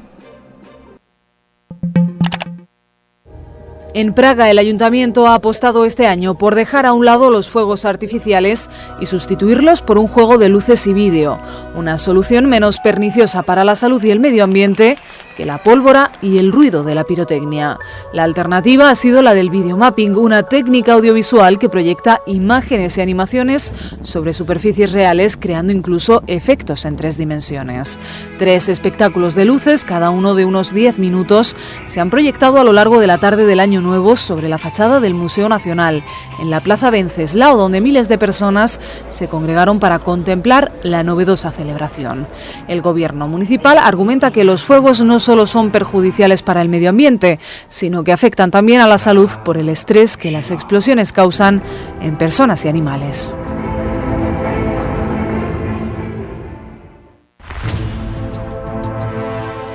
Speaker 28: En Praga, el ayuntamiento ha apostado este año por dejar a un lado los fuegos artificiales y sustituirlos por un juego de luces y vídeo, una solución menos perniciosa para la salud y el medio ambiente que la pólvora y el ruido de la pirotecnia. La alternativa ha sido la del videomapping, una técnica audiovisual que proyecta imágenes y animaciones sobre superficies reales, creando incluso efectos en tres dimensiones. Tres espectáculos de luces, cada uno de unos 10 minutos, se han proyectado a lo largo de la tarde del año nuevo sobre la fachada del Museo Nacional, en la Plaza Venceslao, donde miles de personas se congregaron para contemplar la novedosa celebración. El gobierno municipal argumenta que los fuegos no son solo son perjudiciales para el medio ambiente, sino que afectan también a la salud por el estrés que las explosiones causan en personas y animales.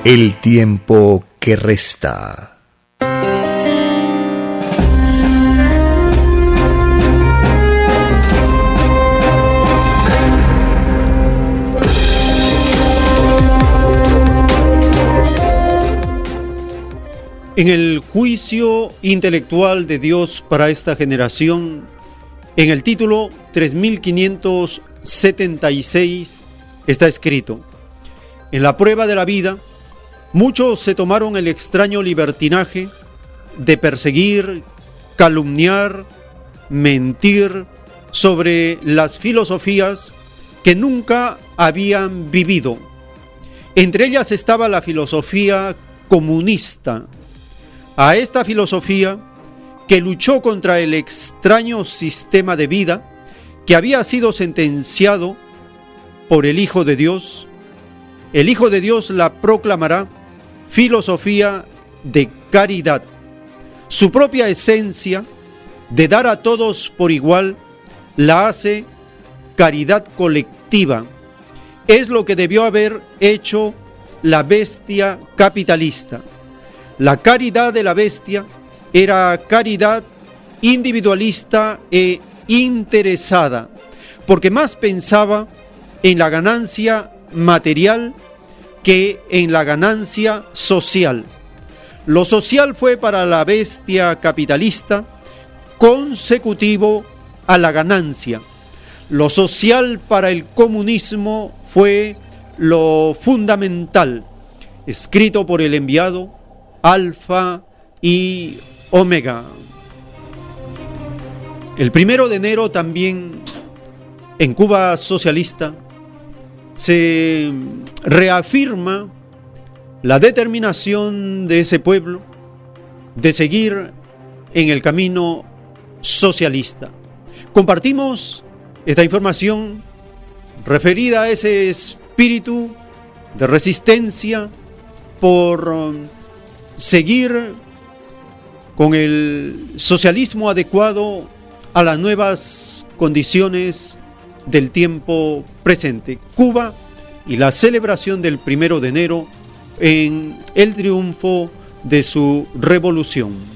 Speaker 1: El tiempo que resta.
Speaker 2: En el juicio intelectual de Dios para esta generación, en el título 3576 está escrito, en la prueba de la vida, muchos se tomaron el extraño libertinaje de perseguir, calumniar, mentir sobre las filosofías que nunca habían vivido. Entre ellas estaba la filosofía comunista, a esta filosofía que luchó contra el extraño sistema de vida que había sido sentenciado por el Hijo de Dios, el Hijo de Dios la proclamará filosofía de caridad. Su propia esencia de dar a todos por igual la hace caridad colectiva. Es lo que debió haber hecho la bestia capitalista. La caridad de la bestia era caridad individualista e interesada, porque más pensaba en la ganancia material que en la ganancia social. Lo social fue para la bestia capitalista consecutivo a la ganancia. Lo social para el comunismo fue lo fundamental, escrito por el enviado Alfa y Omega. El primero de enero también en Cuba socialista se reafirma la determinación de ese pueblo de seguir en el camino socialista. Compartimos esta información referida a ese espíritu de resistencia por seguir con el socialismo adecuado a las nuevas condiciones del tiempo presente. Cuba y la celebración del primero de enero en el triunfo de su revolución.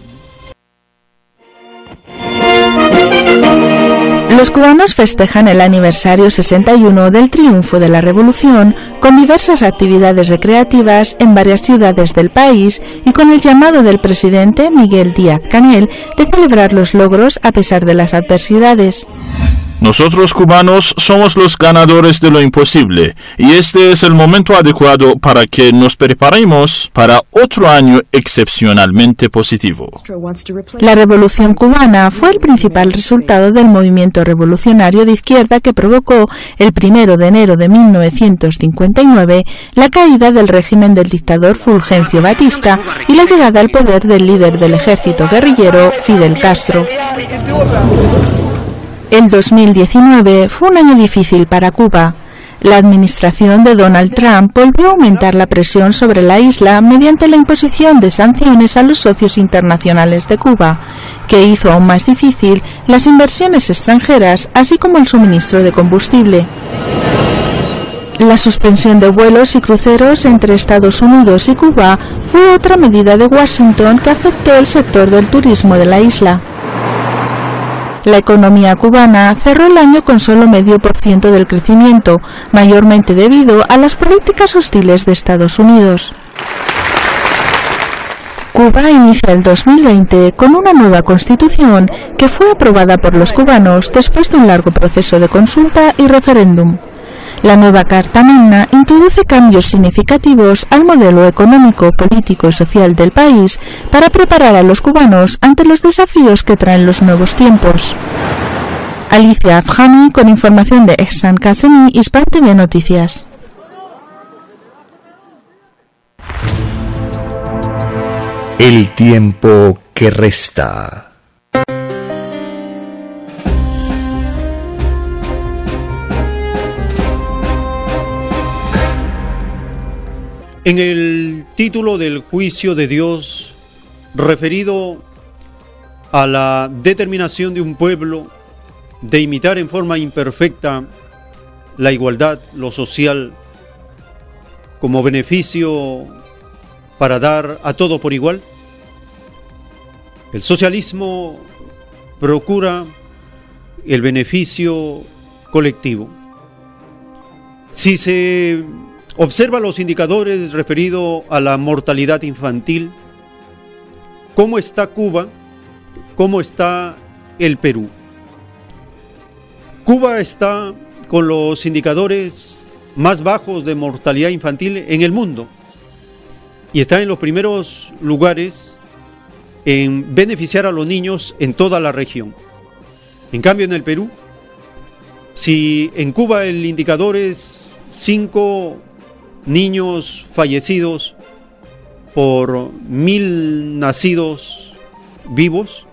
Speaker 29: Los cubanos festejan el aniversario 61 del triunfo de la revolución con diversas actividades recreativas en varias ciudades del país y con el llamado del presidente Miguel Díaz Canel de celebrar los logros a pesar de las adversidades.
Speaker 30: Nosotros cubanos somos los ganadores de lo imposible y este es el momento adecuado para que nos preparemos para otro año excepcionalmente positivo.
Speaker 29: La revolución cubana fue el principal resultado del movimiento revolucionario de izquierda que provocó el primero de enero de 1959 la caída del régimen del dictador Fulgencio Batista y la llegada al poder del líder del ejército guerrillero Fidel Castro. El 2019 fue un año difícil para Cuba. La administración de Donald Trump volvió a aumentar la presión sobre la isla mediante la imposición de sanciones a los socios internacionales de Cuba, que hizo aún más difícil las inversiones extranjeras, así como el suministro de combustible. La suspensión de vuelos y cruceros entre Estados Unidos y Cuba fue otra medida de Washington que afectó el sector del turismo de la isla. La economía cubana cerró el año con solo medio por ciento del crecimiento, mayormente debido a las políticas hostiles de Estados Unidos. Cuba inicia el 2020 con una nueva constitución que fue aprobada por los cubanos después de un largo proceso de consulta y referéndum. La nueva Carta Magna introduce cambios significativos al modelo económico, político y social del país para preparar a los cubanos ante los desafíos que traen los nuevos tiempos. Alicia Afjani con información de Exxon Kasemi, Hispan TV Noticias.
Speaker 1: El tiempo que resta.
Speaker 2: En el título del juicio de Dios referido a la determinación de un pueblo de imitar en forma imperfecta la igualdad, lo social, como beneficio para dar a todo por igual? El socialismo procura el beneficio colectivo. Si se observa los indicadores referidos a la mortalidad infantil, cómo está Cuba, cómo está el Perú. Cuba está con los indicadores más bajos de mortalidad infantil en el mundo y está en los primeros lugares en beneficiar a los niños en toda la región. En cambio, en el Perú, si en Cuba el indicador es 5 niños fallecidos por mil nacidos vivos,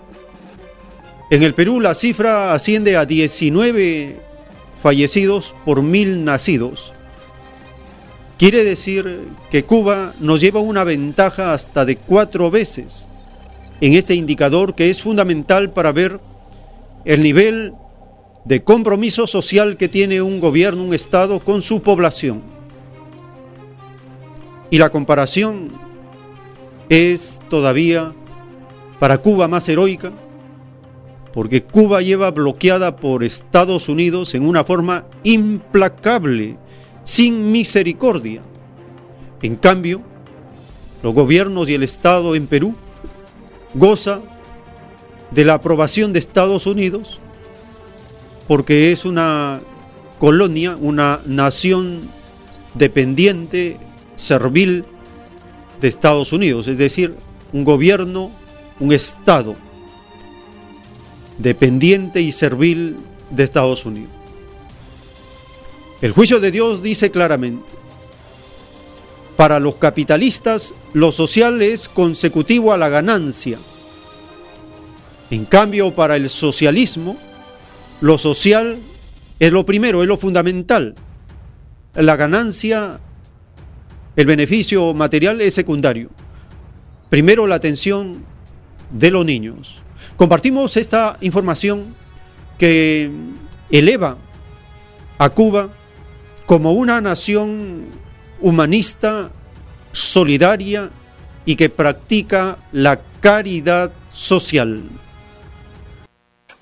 Speaker 2: en el Perú la cifra asciende a 19 fallecidos por mil nacidos. Quiere decir que Cuba nos lleva una ventaja hasta de cuatro veces en este indicador que es fundamental para ver el nivel de compromiso social que tiene un gobierno, un Estado con su población. Y la comparación es todavía para Cuba más heroica, porque Cuba lleva bloqueada por Estados Unidos en una forma implacable, sin misericordia. En cambio, los gobiernos y el Estado en Perú goza de la aprobación de Estados Unidos porque es una colonia, una nación dependiente, servil de Estados Unidos, es decir, un gobierno, un Estado dependiente y servil de Estados Unidos. El juicio de Dios dice claramente, para los capitalistas lo social es consecutivo a la ganancia. En cambio, para el socialismo, lo social es lo primero, es lo fundamental. La ganancia, el beneficio material es secundario. Primero la atención de los niños. Compartimos esta información que eleva a Cuba como una nación humanista, solidaria y que practica la caridad social.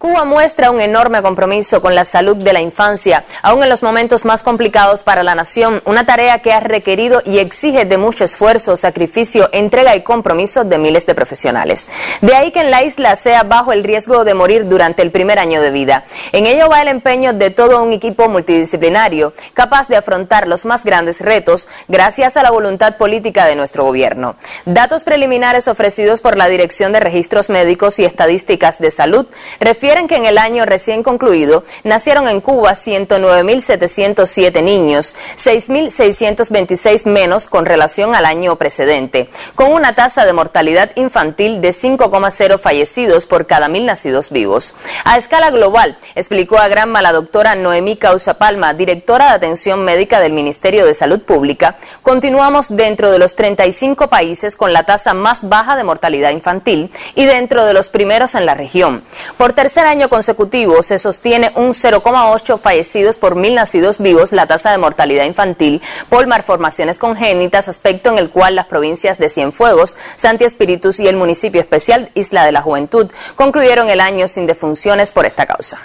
Speaker 31: Cuba muestra un enorme compromiso con la salud de la infancia, aún en los momentos más complicados para la nación, una tarea que ha requerido y exige de mucho esfuerzo, sacrificio, entrega y compromiso de miles de profesionales. De ahí que en la isla sea bajo el riesgo de morir durante el primer año de vida. En ello va el empeño de todo un equipo multidisciplinario, capaz de afrontar los más grandes retos gracias a la voluntad política de nuestro gobierno. Datos preliminares ofrecidos por la Dirección de Registros Médicos y Estadísticas de Salud refieren que en el año recién concluido nacieron en Cuba 109.707 niños, 6.626 menos con relación al año precedente, con una tasa de mortalidad infantil de 5,0 fallecidos por cada mil nacidos vivos. A escala global, explicó a Granma la doctora Noemí Causa Palma, directora de atención médica del Ministerio de Salud Pública, continuamos dentro de los 35 países con la tasa más baja de mortalidad infantil y dentro de los primeros en la región. Por tercera año consecutivo se sostiene un 0,8 fallecidos por mil nacidos vivos la tasa de mortalidad infantil por malformaciones congénitas, aspecto en el cual las provincias de Cienfuegos, Santi Espíritus y el municipio especial Isla de la Juventud concluyeron el año sin defunciones por esta causa.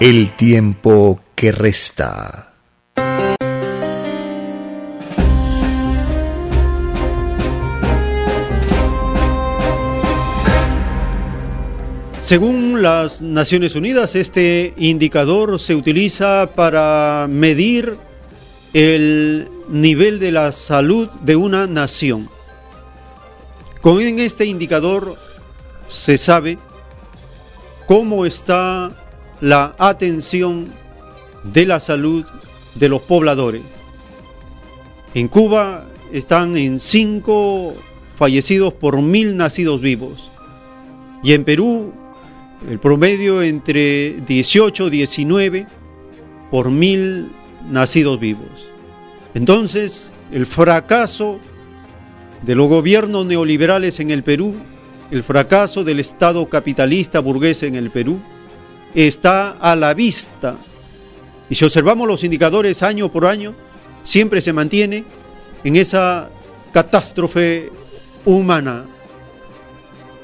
Speaker 1: El tiempo que resta.
Speaker 2: Según las Naciones Unidas, este indicador se utiliza para medir el nivel de la salud de una nación. Con este indicador se sabe cómo está la atención de la salud de los pobladores. En Cuba están en 5 fallecidos por mil nacidos vivos. Y en Perú el promedio entre 18 y 19 por mil nacidos vivos. Entonces, el fracaso de los gobiernos neoliberales en el Perú, el fracaso del Estado capitalista burgués en el Perú, está a la vista. Y si observamos los indicadores año por año, siempre se mantiene en esa catástrofe humana.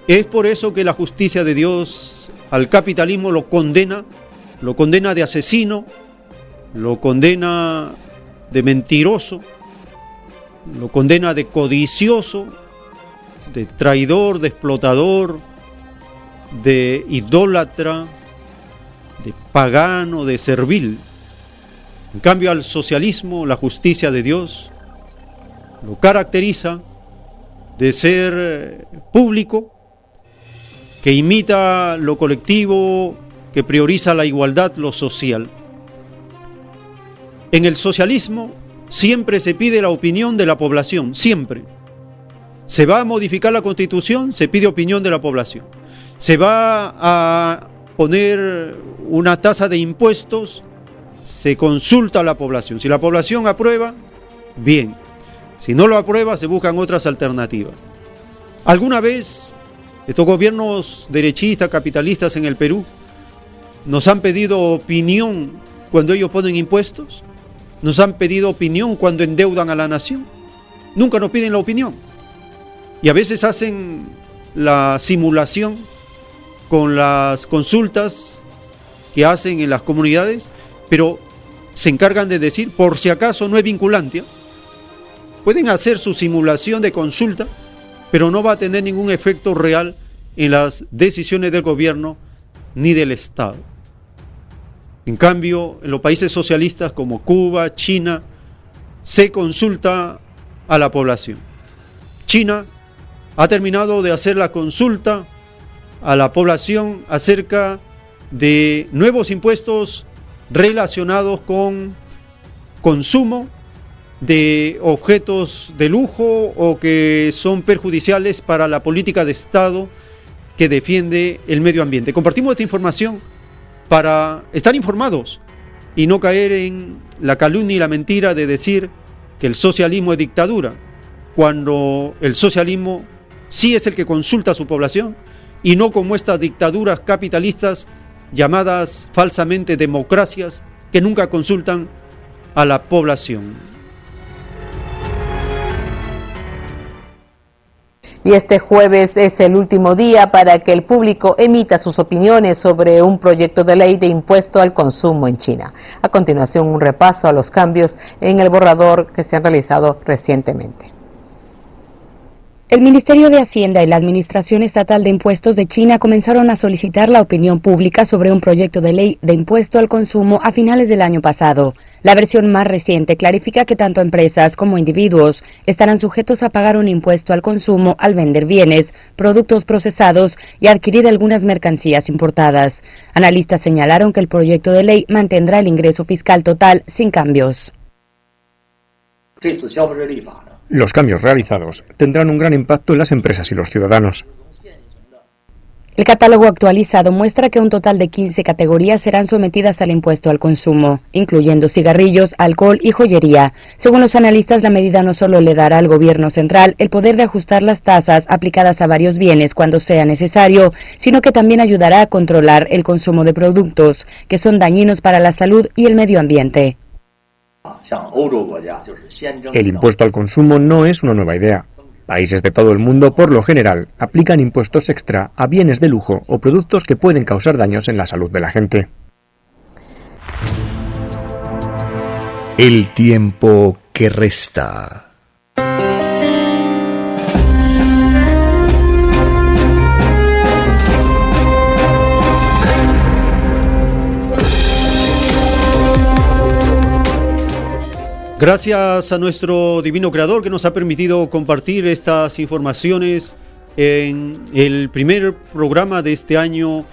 Speaker 2: Es por eso que la justicia de Dios al capitalismo lo condena, lo condena de asesino, lo condena de mentiroso, lo condena de codicioso, de traidor, de explotador, de idólatra, de pagano, de servil. En cambio al socialismo, la justicia de Dios lo caracteriza de ser eh, público, que imita lo colectivo, que prioriza la igualdad, lo social. En el socialismo siempre se pide la opinión de la población, siempre. Se va a modificar la constitución, se pide opinión de la población. Se va a poner una tasa de impuestos, se consulta a la población. Si la población aprueba, bien. Si no lo aprueba, se buscan otras alternativas. ¿Alguna vez estos gobiernos derechistas, capitalistas en el Perú, nos han pedido opinión cuando ellos ponen impuestos? ¿Nos han pedido opinión cuando endeudan a la nación? Nunca nos piden la opinión. Y a veces hacen la simulación con las consultas que hacen en las comunidades, pero se encargan de decir, por si acaso no es vinculante. Pueden hacer su simulación de consulta, pero no va a tener ningún efecto real en las decisiones del gobierno ni del Estado. En cambio, en los países socialistas como Cuba, China, se consulta a la población. China ha terminado de hacer la consulta a la población acerca de nuevos impuestos relacionados con consumo de objetos de lujo o que son perjudiciales para la política de Estado que defiende el medio ambiente. Compartimos esta información para estar informados y no caer en la calumnia y la mentira de decir que el socialismo es dictadura, cuando el socialismo sí es el que consulta a su población y no como estas dictaduras capitalistas llamadas falsamente democracias que nunca consultan a la población.
Speaker 32: Y este jueves es el último día para que el público emita sus opiniones sobre un proyecto de ley de impuesto al consumo en China. A continuación, un repaso a los cambios en el borrador que se han realizado recientemente.
Speaker 33: El Ministerio de Hacienda y la Administración Estatal de Impuestos de China comenzaron a solicitar la opinión pública sobre un proyecto de ley de impuesto al consumo a finales del año pasado. La versión más reciente clarifica que tanto empresas como individuos estarán sujetos a pagar un impuesto al consumo al vender bienes, productos procesados y adquirir algunas mercancías importadas. Analistas señalaron que el proyecto de ley mantendrá el ingreso fiscal total sin cambios.
Speaker 34: Los cambios realizados tendrán un gran impacto en las empresas y los ciudadanos.
Speaker 33: El catálogo actualizado muestra que un total de 15 categorías serán sometidas al impuesto al consumo, incluyendo cigarrillos, alcohol y joyería. Según los analistas, la medida no solo le dará al gobierno central el poder de ajustar las tasas aplicadas a varios bienes cuando sea necesario, sino que también ayudará a controlar el consumo de productos que son dañinos para la salud y el medio ambiente.
Speaker 34: El impuesto al consumo no es una nueva idea. Países de todo el mundo, por lo general, aplican impuestos extra a bienes de lujo o productos que pueden causar daños en la salud de la gente.
Speaker 1: El tiempo que resta.
Speaker 2: Gracias a nuestro divino creador que nos ha permitido compartir estas informaciones en el primer programa de este año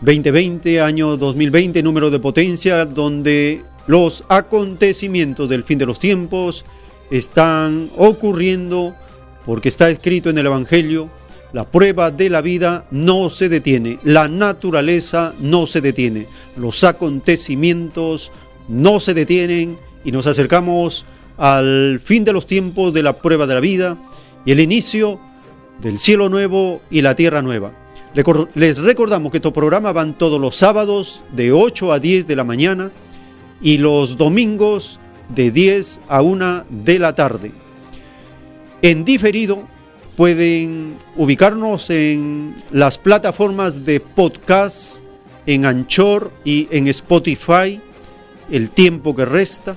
Speaker 2: 2020, año 2020, número de potencia, donde los acontecimientos del fin de los tiempos están ocurriendo porque está escrito en el Evangelio, la prueba de la vida no se detiene, la naturaleza no se detiene, los acontecimientos no se detienen y nos acercamos al fin de los tiempos de la prueba de la vida y el inicio del cielo nuevo y la tierra nueva. Les recordamos que estos programas van todos los sábados de 8 a 10 de la mañana y los domingos de 10 a 1 de la tarde. En diferido pueden ubicarnos en las plataformas de podcast, en Anchor y en Spotify, el tiempo que resta.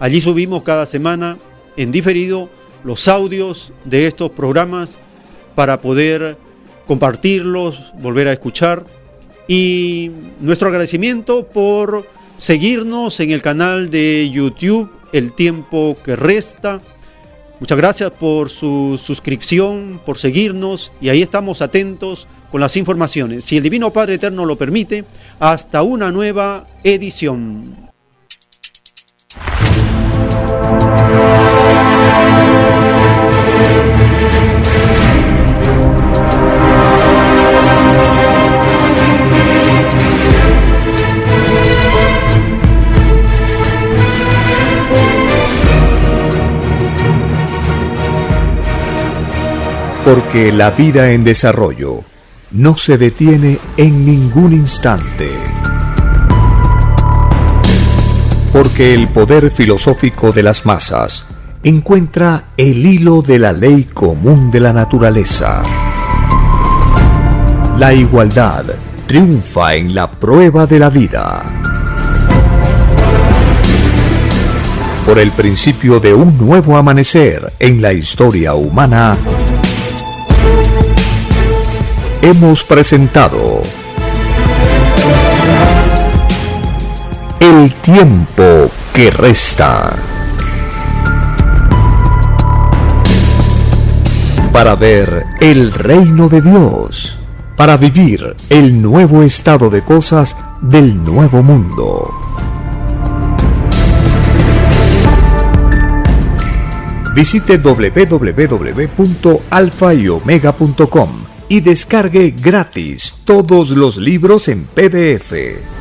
Speaker 2: Allí subimos cada semana en diferido los audios de estos programas para poder compartirlos, volver a escuchar. Y nuestro agradecimiento por seguirnos en el canal de YouTube El tiempo que resta. Muchas gracias por su suscripción, por seguirnos y ahí estamos atentos con las informaciones. Si el Divino Padre Eterno lo permite, hasta una nueva edición.
Speaker 1: Porque la vida en desarrollo no se detiene en ningún instante. Porque el poder filosófico de las masas encuentra el hilo de la ley común de la naturaleza. La igualdad triunfa en la prueba de la vida. Por el principio de un nuevo amanecer en la historia humana, hemos presentado El tiempo que resta. Para ver el reino de Dios, para vivir el nuevo estado de cosas del nuevo mundo. Visite www.alfayomega.com y descargue gratis todos los libros en PDF.